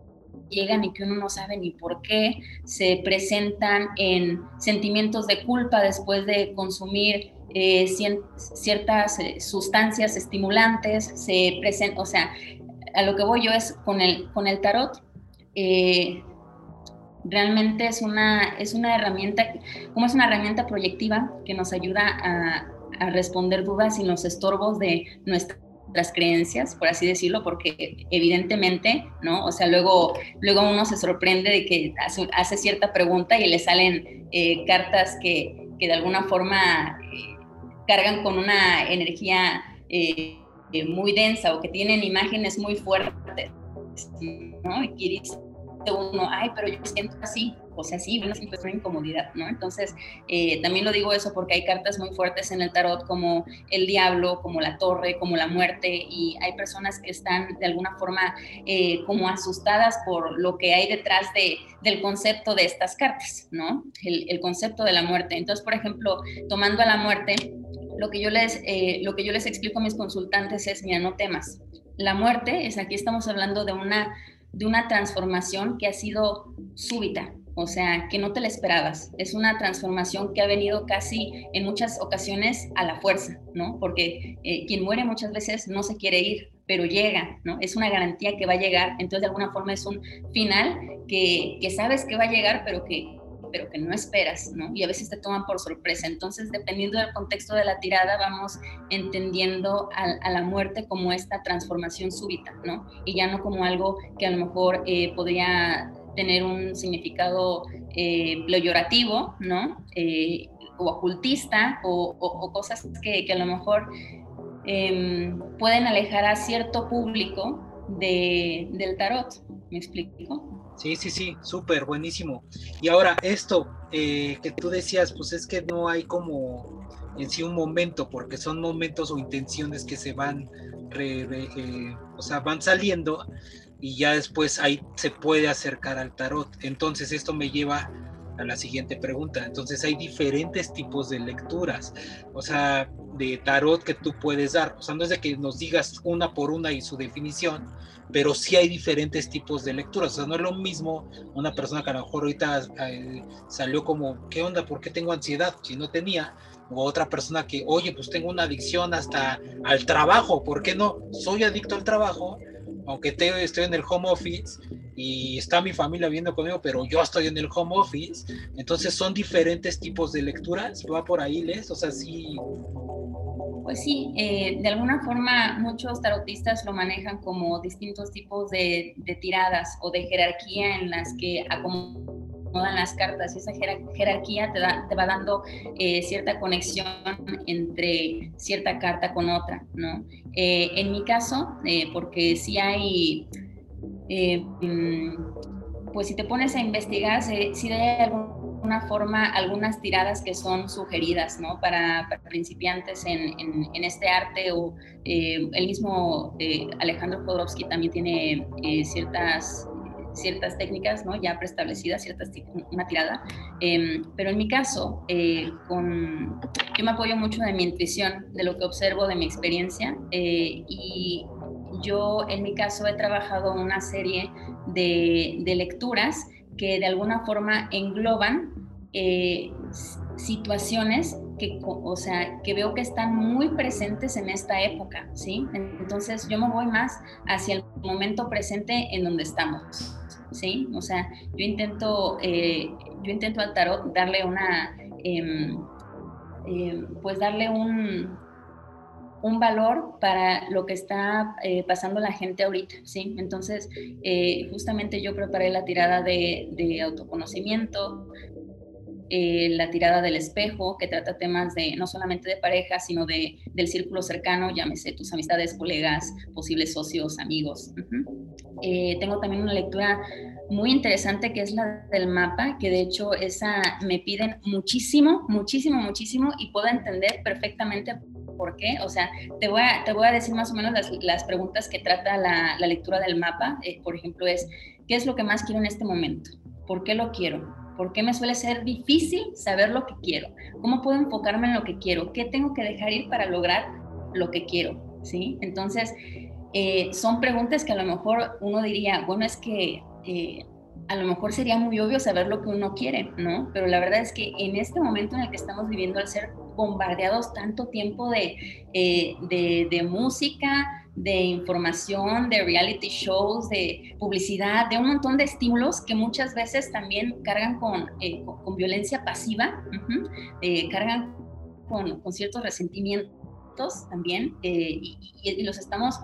llegan y que uno no sabe ni por qué, se presentan en sentimientos de culpa después de consumir eh, ciertas eh, sustancias estimulantes, se presentan, o sea, a lo que voy yo es con el, con el tarot, realmente es una, es una herramienta, como es una herramienta proyectiva que nos ayuda a, responder dudas y los estorbos de nuestras creencias, por así decirlo, porque evidentemente, ¿no? O sea, luego, luego uno se sorprende de que hace, cierta pregunta y le salen eh, cartas que, que, de alguna forma eh, cargan con una energía eh, muy densa o que tienen imágenes muy fuertes, ¿no? Y uno, ay, pero yo siento así, o sea, sí, uno siente una incomodidad, ¿no? Entonces, eh, también lo digo eso porque hay cartas muy fuertes en el tarot como el diablo, como la torre, como la muerte, y hay personas que están de alguna forma eh, como asustadas por lo que hay detrás de, del concepto de estas cartas, ¿no? El, el, concepto de la muerte. Entonces, por ejemplo, tomando a la muerte, lo que yo les, eh, lo que yo les explico a mis consultantes es, mira, no temas. La muerte es, aquí estamos hablando de una de una transformación que ha sido súbita, o sea, que no te la esperabas. Es una transformación que ha venido casi en muchas ocasiones a la fuerza, ¿no? Porque eh, quien muere muchas veces no se quiere ir, pero llega, ¿no? Es una garantía que va a llegar, entonces de alguna forma es un final que, que sabes que va a llegar, pero que pero que no esperas, ¿no? Y a veces te toman por sorpresa. Entonces, dependiendo del contexto de la tirada, vamos entendiendo a, la muerte como esta transformación súbita, ¿no? Y ya no como algo que a lo mejor eh, podría tener un significado eh, ¿no? Eh, o ocultista, o, cosas que, a lo mejor em, pueden alejar a cierto público de, del tarot. ¿Me explico? Sí, sí, sí, súper, buenísimo. Y ahora, esto eh, que tú decías, pues es que no hay como en sí un momento, porque son momentos o intenciones que se van, eh, o sea, van saliendo y ya después ahí se puede acercar al tarot. Entonces esto me lleva a la siguiente pregunta. Entonces hay diferentes tipos de lecturas, o sea, de tarot que tú puedes dar. O sea, no es de que nos digas una por una y su definición, pero sí hay diferentes tipos de lecturas. O sea, no es lo mismo una persona que a lo mejor ahorita eh, salió como, ¿qué onda? ¿Por qué tengo ansiedad? Si no tenía. O otra persona que, oye, pues tengo una adicción hasta al trabajo, ¿por qué no? Soy adicto al trabajo, aunque te, estoy en el home office y está mi familia viendo conmigo, pero yo estoy en el home office. Entonces son diferentes tipos de lecturas. ¿Va por ahí, Les? O sea, sí. Pues sí, eh, de alguna forma muchos tarotistas lo manejan como distintos tipos de, tiradas o de jerarquía en las que acomodan las cartas y esa jerarquía te, da, te va dando eh, cierta conexión entre cierta carta con otra, ¿no? Eh, en mi caso, eh, porque si hay, mm, pues si te pones a investigar, si hay alguna forma, algunas tiradas que son sugeridas, ¿no? Para, principiantes en, este arte o el mismo Alejandro Jodorowsky también tiene ciertas ciertas técnicas ¿no? ya preestablecidas, ciertas, una tirada. Em, pero en mi caso, eh, yo me apoyo mucho de mi intuición, de lo que observo, de mi experiencia. Eh, y yo en mi caso he trabajado una serie de, lecturas que de alguna forma engloban eh, situaciones que, o sea, que veo que están muy presentes en esta época, ¿sí? Entonces yo me voy más hacia el momento presente en donde estamos. ¿sí? O sea, yo intento, eh, yo intento al tarot darle una, em, em, pues darle un, un valor para lo que está eh, pasando la gente ahorita, ¿sí? Entonces, eh, justamente yo preparé la tirada de, autoconocimiento, eh, la tirada del espejo, que trata temas de no solamente de pareja, sino de, del círculo cercano, llámese tus amistades, colegas, posibles socios, amigos. Tengo también una lectura muy interesante que es la del mapa, que de hecho esa me piden muchísimo, muchísimo, muchísimo y puedo entender perfectamente por qué. O sea, te voy a, te voy a decir más o menos las, las preguntas que trata la, la lectura del mapa. Eh, por ejemplo, es, ¿qué es lo que más quiero en este momento? ¿Por qué lo quiero? ¿Por qué me suele ser difícil saber lo que quiero? ¿Cómo puedo enfocarme en lo que quiero? ¿Qué tengo que dejar ir para lograr lo que quiero? ¿Sí? Entonces, eh, son preguntas que a lo mejor uno diría, bueno, es que eh, a lo mejor sería muy obvio saber lo que uno quiere, ¿no? Pero la verdad es que en este momento en el que estamos viviendo, al ser bombardeados tanto tiempo de, eh, de, de música, de información, de reality shows, de publicidad, de un montón de estímulos que muchas veces también cargan con, eh, con, violencia pasiva, eh, cargan con, con, ciertos resentimientos también, y, los estamos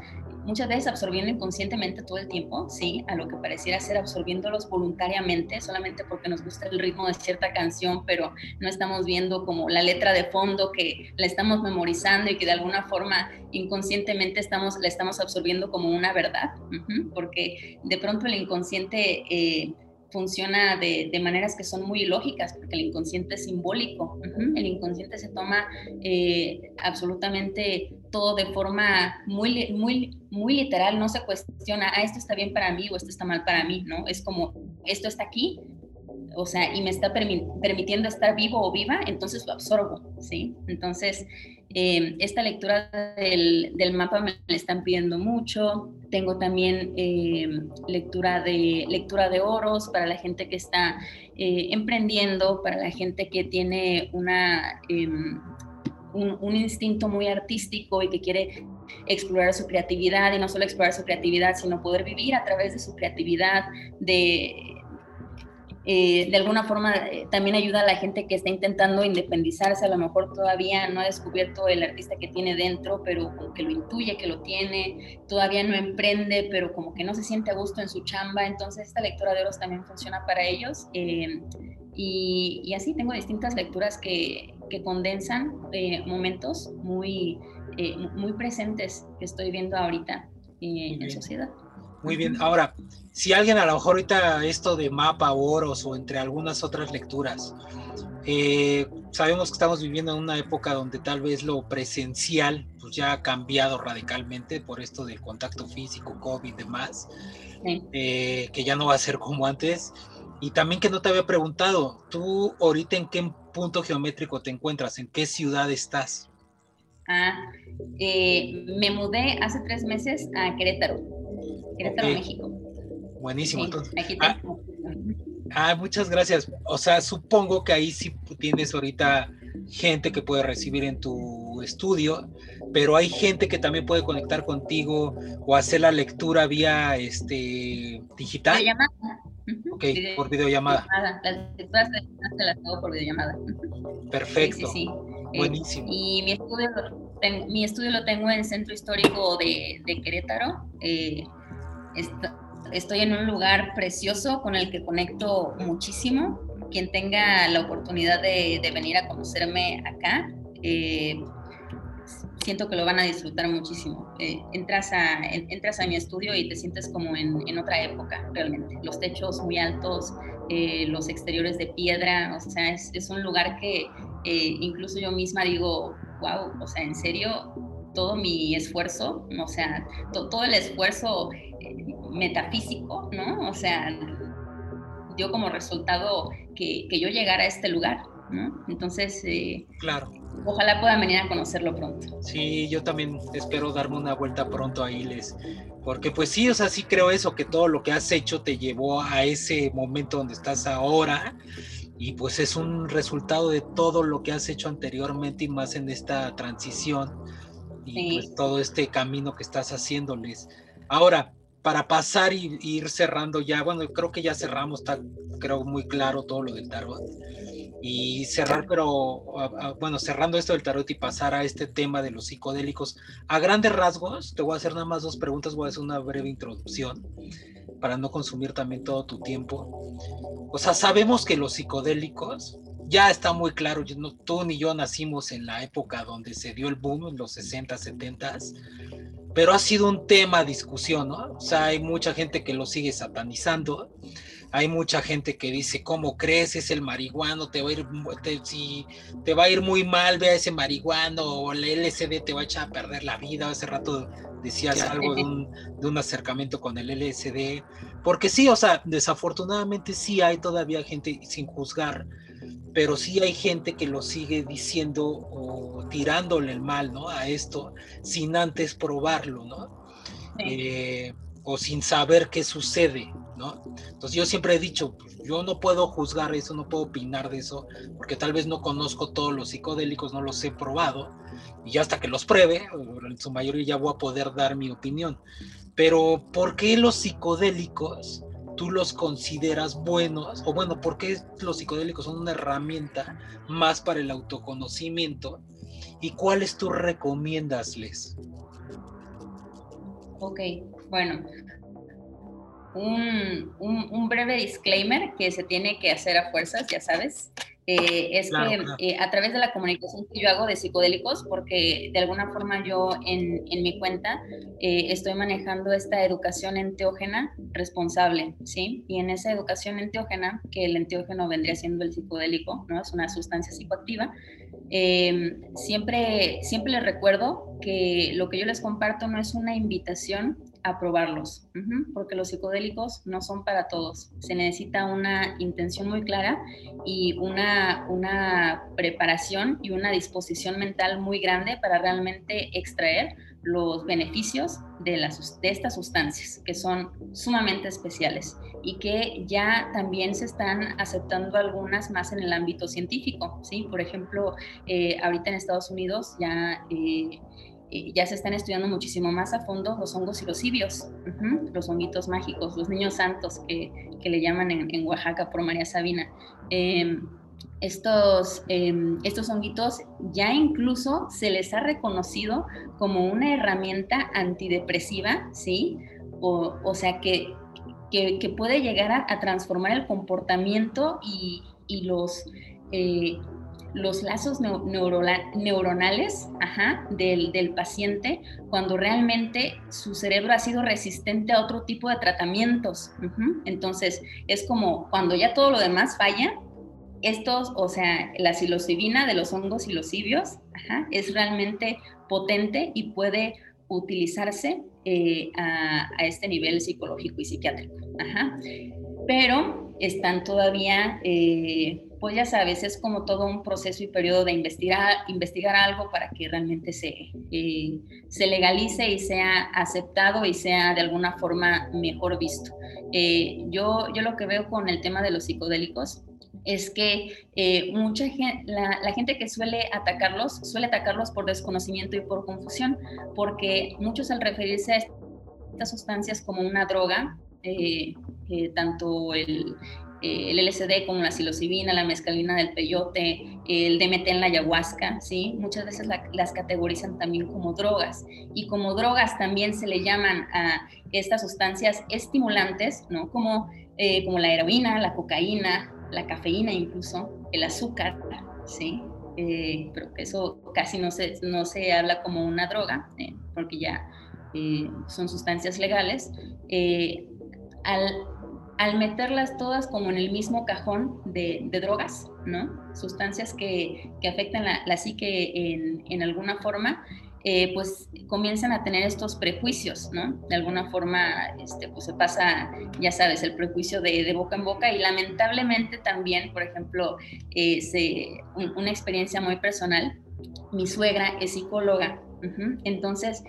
muchas veces absorbiendo inconscientemente todo el tiempo, sí, a lo que pareciera ser absorbiéndolos voluntariamente, solamente porque nos gusta el ritmo de cierta canción, pero no estamos viendo como la letra de fondo que la estamos memorizando y que de alguna forma inconscientemente estamos, la estamos absorbiendo como una verdad, porque de pronto el inconsciente... Eh, funciona de, de, maneras que son muy ilógicas, porque el inconsciente es simbólico. El inconsciente se toma eh, absolutamente todo de forma muy, muy, muy literal, no se cuestiona, ah, esto está bien para mí o esto está mal para mí, ¿no? Es como, esto está aquí, o sea, y me está permitiendo estar vivo o viva, entonces lo absorbo, ¿sí? Entonces, eh, esta lectura del, del, mapa me la están pidiendo mucho. Tengo también eh, lectura, de, lectura de oros para la gente que está eh, emprendiendo, para la gente que tiene una, em, un, un instinto muy artístico y que quiere explorar su creatividad y no solo explorar su creatividad, sino poder vivir a través de su creatividad, de eh, de alguna forma eh, también ayuda a la gente que está intentando independizarse, a lo mejor todavía no ha descubierto el artista que tiene dentro, pero como que lo intuye, que lo tiene, todavía no emprende, pero como que no se siente a gusto en su chamba, entonces esta lectura de oros también funciona para ellos. Eh, y, así tengo distintas lecturas que, que condensan momentos muy, muy presentes que estoy viendo ahorita en la sociedad. Muy bien. Ahora, si alguien a lo mejor ahorita esto de mapa, oros o entre algunas otras lecturas, eh, sabemos que estamos viviendo en una época donde tal vez lo presencial pues ya ha cambiado radicalmente por esto del contacto físico, COVID y demás, eh, que ya no va a ser como antes. Y también que no te había preguntado, ¿tú ahorita en qué punto geométrico te encuentras? ¿En qué ciudad estás? Ah, eh, me mudé hace tres meses a Querétaro. Querétaro, México. Buenísimo. Ah, ah, muchas gracias. O sea, supongo que ahí sí tienes ahorita gente que puede recibir en tu estudio, pero hay gente que también puede conectar contigo o hacer la lectura vía este digital. Videollamada. Ok, por videollamada. Las lecturas las hago por videollamada. Perfecto. Sí, sí, eh, Buenísimo. y mi estudio, mi estudio lo tengo en el Centro Histórico de, de Querétaro. Eh, Estoy en un lugar precioso con el que conecto muchísimo. Quien tenga la oportunidad de, venir a conocerme acá, eh, siento que lo van a disfrutar muchísimo. Eh, entras, a, entras a mi estudio y te sientes como en, en otra época, realmente. Los techos muy altos, eh, los exteriores de piedra, o sea, es, es un lugar que incluso yo misma digo, wow, o sea, en serio, todo mi esfuerzo, o sea, todo el esfuerzo metafísico, ¿no? O sea, dio como resultado que, que yo llegara a este lugar, ¿no? Entonces, eh, claro. Ojalá puedan venir a conocerlo pronto. Sí, yo también espero darme una vuelta pronto ahí, les, porque pues sí, o sea, sí creo eso, que todo lo que has hecho te llevó a ese momento donde estás ahora y pues es un resultado de todo lo que has hecho anteriormente y más en esta transición y pues todo este camino que estás haciéndoles. Ahora, para pasar y, ir cerrando ya, bueno, creo que ya cerramos, está creo muy claro todo lo del tarot. Y cerrar, pero bueno, cerrando esto del tarot y pasar a este tema de los psicodélicos, a grandes rasgos, te voy a hacer nada más dos preguntas, voy a hacer una breve introducción para no consumir también todo tu tiempo. O sea, sabemos que los psicodélicos, ya está muy claro, tú ni yo nacimos en la época donde se dio el boom, en los 60, 70 pero ha sido un tema de discusión, ¿no? O sea, hay mucha gente que lo sigue satanizando, hay mucha gente que dice, ¿cómo crees? Es el marihuano, te va a ir, si te va a ir muy mal, vea ese marihuano, o el LSD te va a echar a perder la vida. Hace rato decías algo de un, de un acercamiento con el LSD, porque sí, o sea, desafortunadamente sí hay todavía gente sin juzgar pero sí hay gente que lo sigue diciendo o tirándole el mal, ¿no? A esto sin antes probarlo, ¿no? Eh, o sin saber qué sucede, Entonces yo siempre he dicho, pues, yo no puedo juzgar eso, no puedo opinar de eso, porque tal vez no conozco todos los psicodélicos, no los he probado, y ya hasta que los pruebe, en su mayoría ya voy a poder dar mi opinión. Pero ¿por qué los psicodélicos tú los consideras buenos, o bueno, ¿por qué los psicodélicos son una herramienta más para el autoconocimiento? ¿Y cuáles tú recomiendasles? Ok, bueno, un, un, breve disclaimer que se tiene que hacer a fuerzas, ya sabes. Eh, es que eh, a través de la comunicación que yo hago de psicodélicos, porque de alguna forma yo en, en mi cuenta eh, estoy manejando esta educación enteógena responsable, ¿sí? Y en esa educación enteógena, que el enteógeno vendría siendo el psicodélico, ¿no? Es una sustancia psicoactiva, siempre, siempre les recuerdo que lo que yo les comparto no es una invitación a probarlos, porque los psicodélicos no son para todos. Se necesita una intención muy clara y una, una preparación y una disposición mental muy grande para realmente extraer los beneficios de, las, de estas sustancias, que son sumamente especiales y que ya también se están aceptando algunas más en el ámbito científico. ¿sí? Por ejemplo, eh, ahorita en Estados Unidos ya... Eh, ya se están estudiando muchísimo más a fondo los hongos y los ibios, los honguitos mágicos, los niños santos que, que le llaman en, Oaxaca por María Sabina. Em, estos, em, estos honguitos ya incluso se les ha reconocido como una herramienta antidepresiva, ¿sí? O, o sea que, que, puede llegar a, a, transformar el comportamiento y, y los... Eh, los lazos neuronales del, paciente cuando realmente su cerebro ha sido resistente a otro tipo de tratamientos. Entonces, es como cuando ya todo lo demás falla, estos, o sea, la psilocibina de los hongos silocibios es realmente potente y puede utilizarse eh, a, este nivel psicológico y psiquiátrico. Pero están todavía... Eh, pues ya sabes, es como todo un proceso y periodo de investigar, investigar algo para que realmente se, eh, se legalice y sea aceptado y sea de alguna forma mejor visto. Eh, yo, yo lo que veo con el tema de los psicodélicos es que eh, mucha gente, la, la, gente que suele atacarlos, suele atacarlos por desconocimiento y por confusión, porque muchos al referirse a estas sustancias como una droga, tanto el, eh, el LSD como la psilocibina, la mescalina del peyote, el DMT en la ayahuasca, ¿sí? Muchas veces las categorizan también como drogas. Y como drogas también se le llaman a estas sustancias estimulantes, ¿no? Como, eh, como la heroína, la cocaína, la cafeína incluso, el azúcar, ¿sí? Eh, pero eso casi no se, no se habla como una droga, porque ya son sustancias legales. al al meterlas todas como en el mismo cajón de, drogas, ¿no? Sustancias que, afectan la, psique en, alguna forma, eh, pues comienzan a tener estos prejuicios, ¿no? De alguna forma, este, pues se pasa, ya sabes, el prejuicio de, boca en boca y lamentablemente también, por ejemplo, eh, una experiencia muy personal, mi suegra es psicóloga, entonces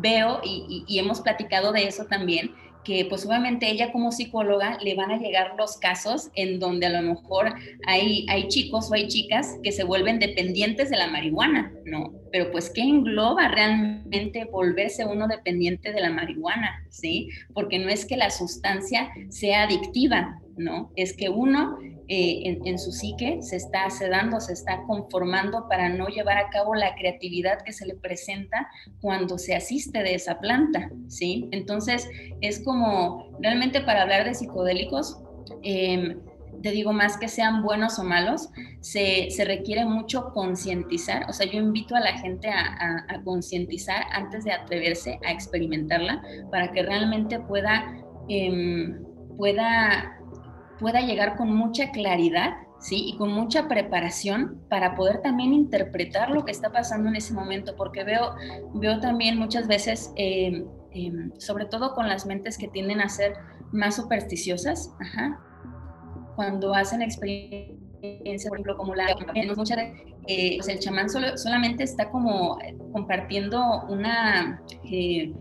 veo y hemos platicado de eso también, que pues obviamente ella como psicóloga le van a llegar los casos en donde a lo mejor hay, hay chicos o hay chicas que se vuelven dependientes de la marihuana, ¿no? Pero pues ¿qué engloba realmente volverse uno dependiente de la marihuana, ¿sí? Porque no es que la sustancia sea adictiva, ¿no? Es que uno eh, en, su psique se está sedando, se está conformando para no llevar a cabo la creatividad que se le presenta cuando se asiste de esa planta, ¿sí? Entonces, es como, realmente para hablar de psicodélicos, em, te digo más que sean buenos o malos, se, requiere mucho concientizar, o sea, yo invito a la gente a, concientizar antes de atreverse a experimentarla para que realmente pueda, em, pueda pueda llegar con mucha claridad, ¿sí? Y con mucha preparación para poder también interpretar lo que está pasando en ese momento, porque veo, veo también muchas veces, em, em, sobre todo con las mentes que tienden a ser más supersticiosas, cuando hacen experiencias, por ejemplo, como la muchas eh, pues el chamán solamente está como compartiendo una... Eh,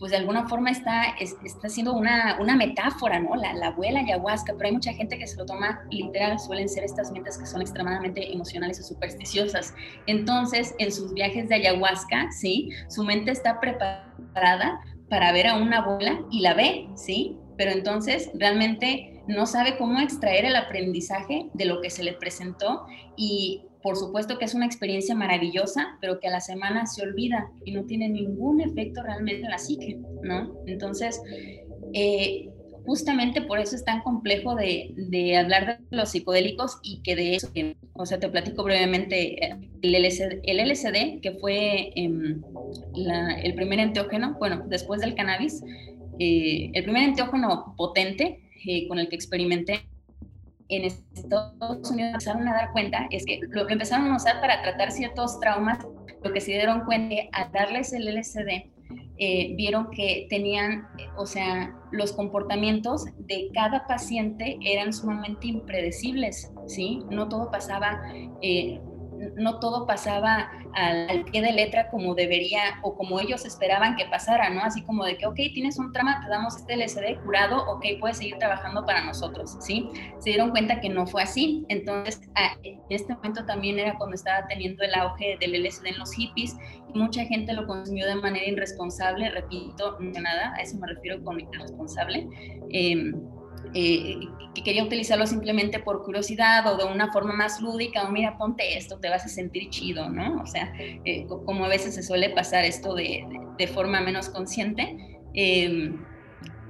pues de alguna forma está, está siendo una, una metáfora, ¿no? La, la abuela ayahuasca, pero hay mucha gente que se lo toma literal, suelen ser estas mentes que son extremadamente emocionales y supersticiosas. Entonces, en sus viajes de ayahuasca, ¿sí? Su mente está preparada para ver a una abuela y la ve, ¿sí? Pero entonces realmente no sabe cómo extraer el aprendizaje de lo que se le presentó y por supuesto que es una experiencia maravillosa, pero que a la semana se olvida y no tiene ningún efecto realmente en la psique, ¿no? Entonces, eh, justamente por eso es tan complejo de, hablar de los psicodélicos y que de eso, o sea, te platico brevemente, eh, el LSD, el LSD que fue em, el primer enteógeno, bueno, después del cannabis, eh, el primer enteógeno potente con el que experimenté en Estados Unidos empezaron a dar cuenta es que lo empezaron a usar para tratar ciertos traumas, lo que se dieron cuenta al darles el LSD, eh, vieron que tenían, o sea, los comportamientos de cada paciente eran sumamente impredecibles, ¿sí? No todo pasaba eh, no todo pasaba al, pie de letra como debería o como ellos esperaban que pasara, ¿no? Así como de que, ok, tienes un trama, te damos este LSD curado, ok, puedes seguir trabajando para nosotros, ¿sí? Se dieron cuenta que no fue así. Entonces, en este momento también era cuando estaba teniendo el auge del LSD en los hippies y mucha gente lo consumió de manera irresponsable, repito, nada, a eso me refiero con irresponsable. Eh, eh, que quería utilizarlo simplemente por curiosidad o de una forma más lúdica, o mira, ponte esto, te vas a sentir chido, ¿no? O sea, eh, como a veces se suele pasar esto de, de forma menos consciente. Em,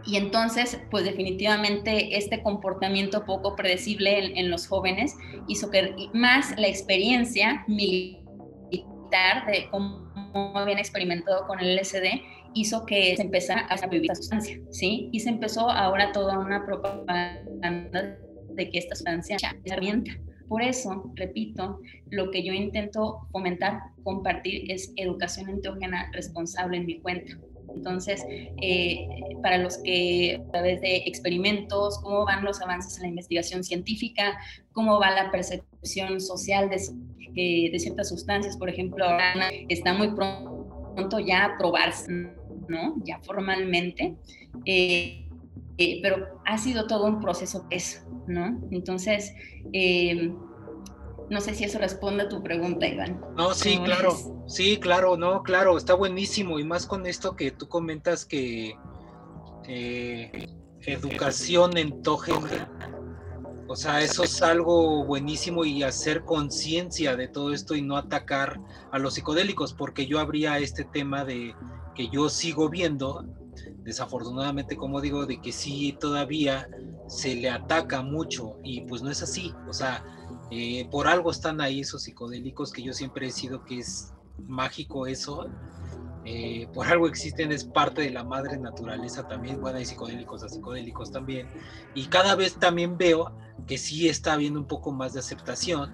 y entonces, pues definitivamente este comportamiento poco predecible en, en, los jóvenes hizo que más la experiencia militar de cómo habían experimentado con el LSD hizo que se empezara a vivir esta sustancia, ¿sí? Y se empezó ahora toda una propaganda de que esta sustancia es herramienta. Por eso, repito, lo que yo intento fomentar, compartir es educación enteógena responsable en mi cuenta. Entonces, eh, para los que a través de experimentos, cómo van los avances en la investigación científica, cómo va la percepción social de, eh, de ciertas sustancias, por ejemplo, ahora está muy pronto ya a probarse ¿no? Ya formalmente. Eh, eh, pero ha sido todo un proceso eso, ¿no? Entonces, eh, no sé si eso responde a tu pregunta, Iván. No, sí, claro, sí, claro, no, claro, está buenísimo y más con esto que tú comentas que educación entógena. O sea, eso es algo buenísimo y hacer conciencia de todo esto y no atacar a los psicodélicos, porque yo habría este tema de que yo sigo viendo, desafortunadamente, como digo, de que sí todavía se le ataca mucho y pues no es así. O sea, eh, por algo están ahí esos psicodélicos que yo siempre he sido que es mágico eso. Eh, por algo existen, es parte de la madre naturaleza también, bueno, hay psicodélicos a psicodélicos también, y cada vez también veo que sí está habiendo un poco más de aceptación,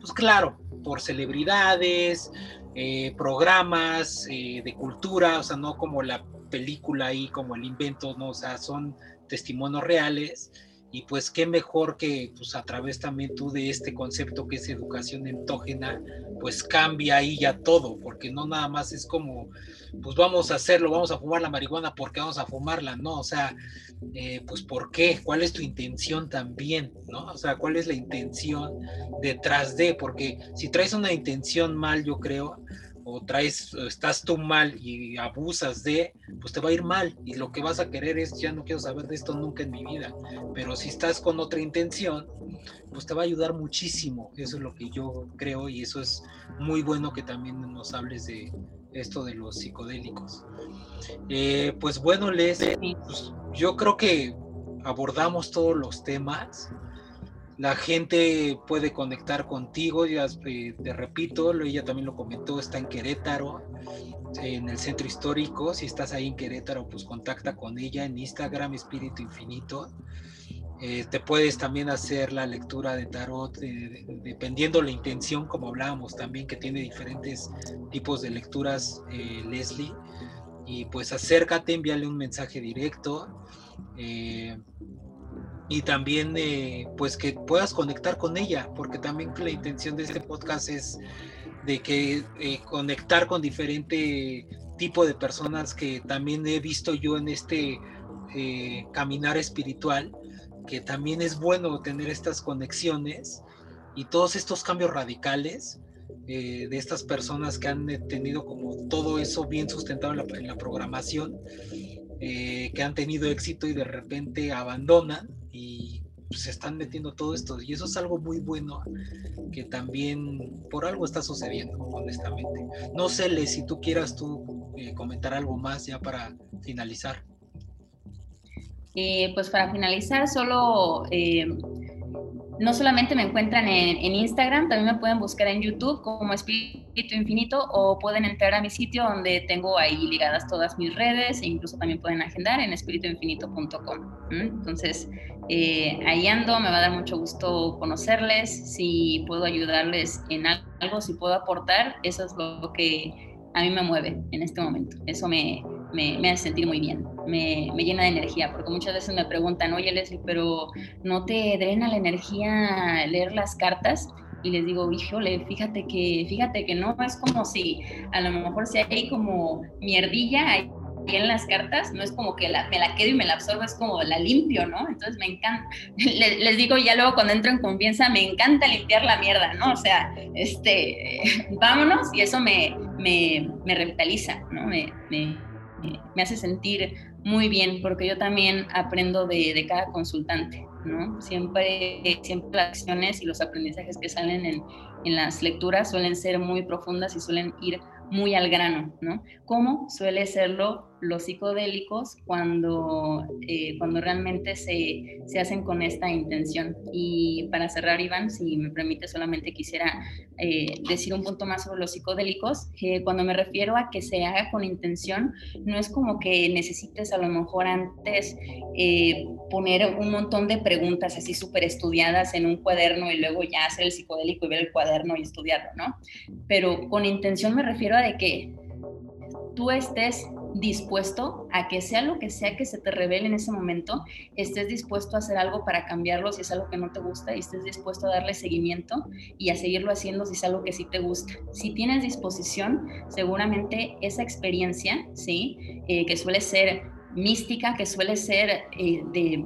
pues claro, por celebridades, eh, programas eh, de cultura, o sea, no como la película ahí, como el invento, no, o sea, son testimonios reales, y pues qué mejor que pues a través también tú de este concepto que es educación entógena, pues cambia ahí ya todo, porque no nada más es como, pues vamos a hacerlo, vamos a fumar la marihuana porque vamos a fumarla, no, o sea, eh, pues ¿por qué? ¿Cuál es tu intención también? ¿No? O sea, ¿cuál es la intención detrás de? Porque si traes una intención mal, yo creo, o traes, estás tú mal y abusas de, pues te va a ir mal y lo que vas a querer es, ya no quiero saber de esto nunca en mi vida, pero si estás con otra intención, pues te va a ayudar muchísimo, eso es lo que yo creo y eso es muy bueno que también nos hables de esto de los psicodélicos. Eh, pues bueno, Les, pues yo creo que abordamos todos los temas la gente puede conectar contigo, ya eh, te repito, ella también lo comentó, está en Querétaro, en el centro histórico, si estás ahí en Querétaro, pues contacta con ella en Instagram, Espíritu Infinito. Eh, te puedes también hacer la lectura de tarot, eh, dependiendo la intención, como hablábamos también, que tiene diferentes tipos de lecturas, Leslie. Y pues acércate, envíale un mensaje directo y también eh, pues que puedas conectar con ella, porque también la intención de este podcast es de que eh, conectar con diferente tipo de personas que también he visto yo en este eh, caminar espiritual, que también es bueno tener estas conexiones y todos estos cambios radicales de estas personas que han tenido como todo eso bien sustentado en la, programación, que han tenido éxito y de repente abandonan y se están metiendo todo esto. Y eso es algo muy bueno que también por algo está sucediendo, honestamente. No sé, Le, si tú quieras tú eh, comentar algo más ya para finalizar. Eh, pues para finalizar, solo eh, no solamente me encuentran en, Instagram, también me pueden buscar en YouTube como Espíritu Infinito o pueden entrar a mi sitio donde tengo ahí ligadas todas mis redes e incluso también pueden agendar en espirituinfinito.com. Entonces, eh, ahí ando, me va a dar mucho gusto conocerles, si puedo ayudarles en algo, si puedo aportar, eso es lo que a mí me mueve en este momento. Eso me, me, hace sentir muy bien, me, llena de energía, porque muchas veces me preguntan, oye Leslie, pero ¿no te drena la energía leer las cartas? Y les digo, híjole, fíjate que, fíjate que no, es como si a lo mejor si hay como mierdilla ahí en las cartas, no es como que me la quedo y me la absorbo, es como la limpio, ¿no? Entonces me encanta, les, les, digo ya luego cuando entro en confianza, me encanta limpiar la mierda, ¿no? O sea, este, vámonos y eso me, me, me revitaliza, ¿no? Me, me, me hace sentir muy bien porque yo también aprendo de, cada consultante, ¿no? Siempre, siempre las acciones y los aprendizajes que salen en, en las lecturas suelen ser muy profundas y suelen ir muy al grano, ¿no? Como suele serlo los psicodélicos cuando, eh, cuando realmente se, se, hacen con esta intención. Y para cerrar, Iván, si me permite, solamente quisiera eh, decir un punto más sobre los psicodélicos. que cuando me refiero a que se haga con intención, no es como que necesites a lo mejor antes eh, poner un montón de preguntas así súper estudiadas en un cuaderno y luego ya hacer el psicodélico y ver el cuaderno y estudiarlo, ¿no? Pero con intención me refiero a de que tú estés dispuesto a que sea lo que sea que se te revele en ese momento, estés dispuesto a hacer algo para cambiarlo si es algo que no te gusta y estés dispuesto a darle seguimiento y a seguirlo haciendo si es algo que sí te gusta. Si tienes disposición, seguramente esa experiencia, ¿sí? Eh, que suele ser mística, que suele ser eh, de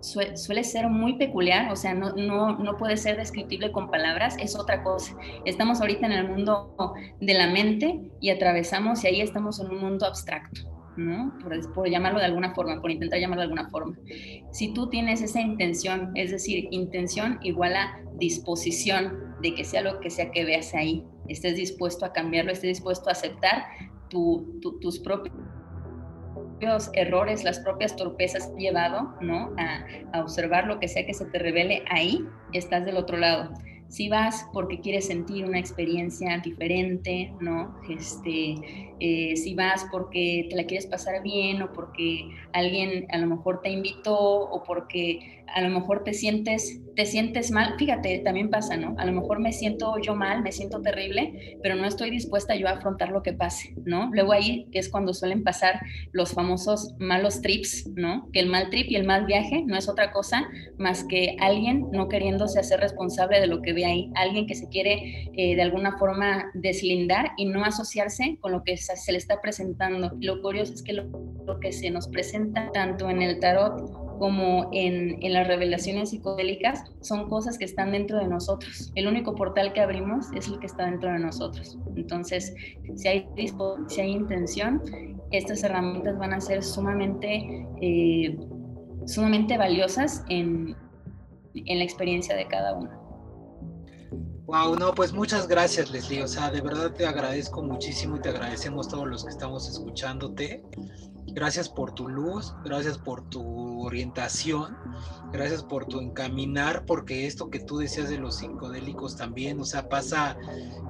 suele ser muy peculiar, o sea, no, no, no, puede ser descriptible con palabras, es otra cosa. Estamos ahorita en el mundo de la mente y atravesamos y ahí estamos en un mundo abstracto, ¿no? Por, por, llamarlo de alguna forma, por intentar llamarlo de alguna forma. Si tú tienes esa intención, es decir, intención igual a disposición de que sea lo que sea que veas ahí, estés dispuesto a cambiarlo, estés dispuesto a aceptar tus propios errores, las propias torpezas llevado, ¿no? A, a observar lo que sea que se te revele ahí, estás del otro lado si vas porque quieres sentir una experiencia diferente, ¿no? Este, eh, si vas porque te la quieres pasar bien o porque alguien a lo mejor te invitó o porque a lo mejor te sientes, te sientes mal, fíjate, también pasa, ¿no? A lo mejor me siento yo mal, me siento terrible, pero no estoy dispuesta yo a afrontar lo que pase, ¿no? Luego ahí es cuando suelen pasar los famosos malos trips, ¿no? Que el mal trip y el mal viaje no es otra cosa más que alguien no queriéndose hacer responsable de lo que ve ahí, alguien que se quiere eh, de alguna forma deslindar y no asociarse con lo que se le está presentando. Lo curioso es que lo, lo que se nos presenta tanto en el tarot como en, en, las revelaciones psicodélicas, son cosas que están dentro de nosotros. El único portal que abrimos es el que está dentro de nosotros. Entonces, si hay, si hay intención, estas herramientas van a ser sumamente, eh, sumamente valiosas en, en la experiencia de cada uno. Wow, no, pues muchas gracias, Leslie. O sea, de verdad te agradezco muchísimo y te agradecemos todos los que estamos escuchándote. Gracias por tu luz, gracias por tu orientación, gracias por tu encaminar, porque esto que tú decías de los psicodélicos también, o sea, pasa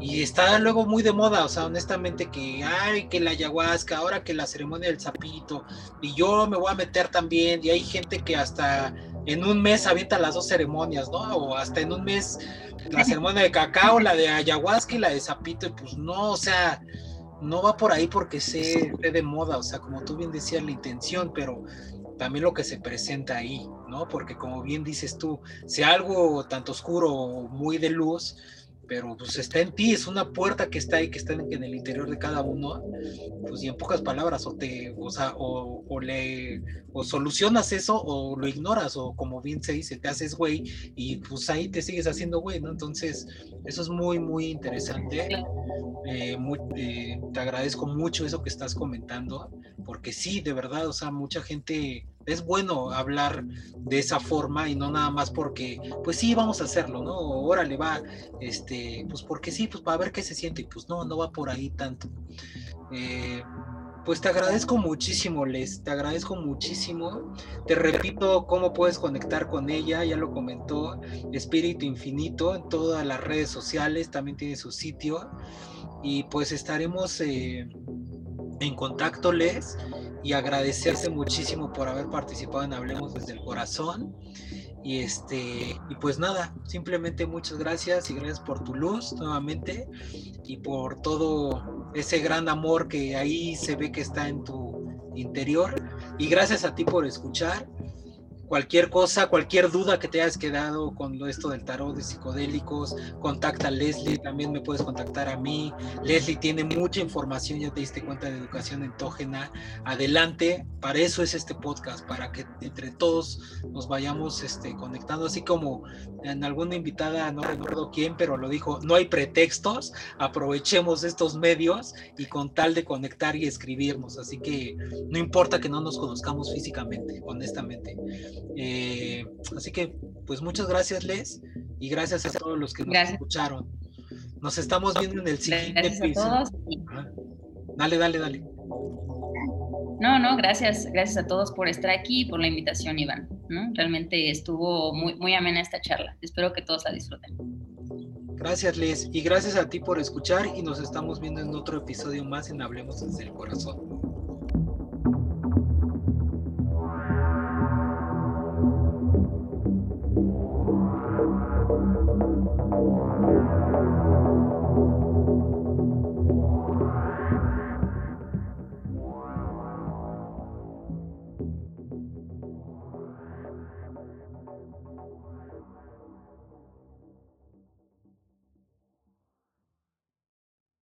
y está luego muy de moda, o sea, honestamente que, ay, que la ayahuasca, ahora que la ceremonia del sapito, y yo me voy a meter también, y hay gente que hasta en un mes avienta las dos ceremonias, ¿no? O hasta en un mes la ceremonia de cacao, la de ayahuasca y la de sapito, y pues no, o sea no va por ahí porque se ve de moda, o sea, como tú bien decías, la intención, pero también lo que se presenta ahí, ¿no? Porque como bien dices tú, sea algo tanto oscuro o muy de luz, pero pues está en ti, es una puerta que está ahí, que está en, el interior de cada uno, pues y en pocas palabras, o te, o sea, o, le, o solucionas eso, o lo ignoras, o como bien se dice, te haces güey, y pues ahí te sigues haciendo güey, ¿no? Entonces, eso es muy, muy interesante. Eh, eh, te agradezco mucho eso que estás comentando, porque sí, de verdad, o sea, mucha gente es bueno hablar de esa forma y no nada más porque, pues sí, vamos a hacerlo, ¿no? Órale, va, este, pues porque sí, pues para ver qué se siente, y pues no, no va por ahí tanto. Eh, pues te agradezco muchísimo, Les, te agradezco muchísimo. Te repito cómo puedes conectar con ella, ya lo comentó Espíritu Infinito en todas las redes sociales, también tiene su sitio y pues estaremos eh, en contacto, Les y agradecerse muchísimo por haber participado en Hablemos desde el Corazón. Y este, y pues nada, simplemente muchas gracias y gracias por tu luz nuevamente y por todo ese gran amor que ahí se ve que está en tu interior. Y gracias a ti por escuchar cualquier cosa, cualquier duda que te hayas quedado con esto del tarot de psicodélicos, contacta a Leslie, también me puedes contactar a mí. Leslie tiene mucha información, ya te diste cuenta de educación entógena. Adelante, para eso es este podcast, para que entre todos nos vayamos este, conectando, así como en alguna invitada, no recuerdo quién, pero lo dijo, no hay pretextos, aprovechemos estos medios y con tal de conectar y escribirnos, así que no importa que no nos conozcamos físicamente, honestamente. Eh, así que, pues muchas gracias, Les, y gracias a todos los que nos escucharon. Nos estamos viendo en el siguiente episodio. Dale, dale, dale. No, no, gracias, gracias a todos por estar aquí y por la invitación, Iván. Realmente estuvo muy, muy amena esta charla. Espero que todos la disfruten. Gracias, Les, y gracias a ti por escuchar y nos estamos viendo en otro episodio más en Hablemos desde el Corazón.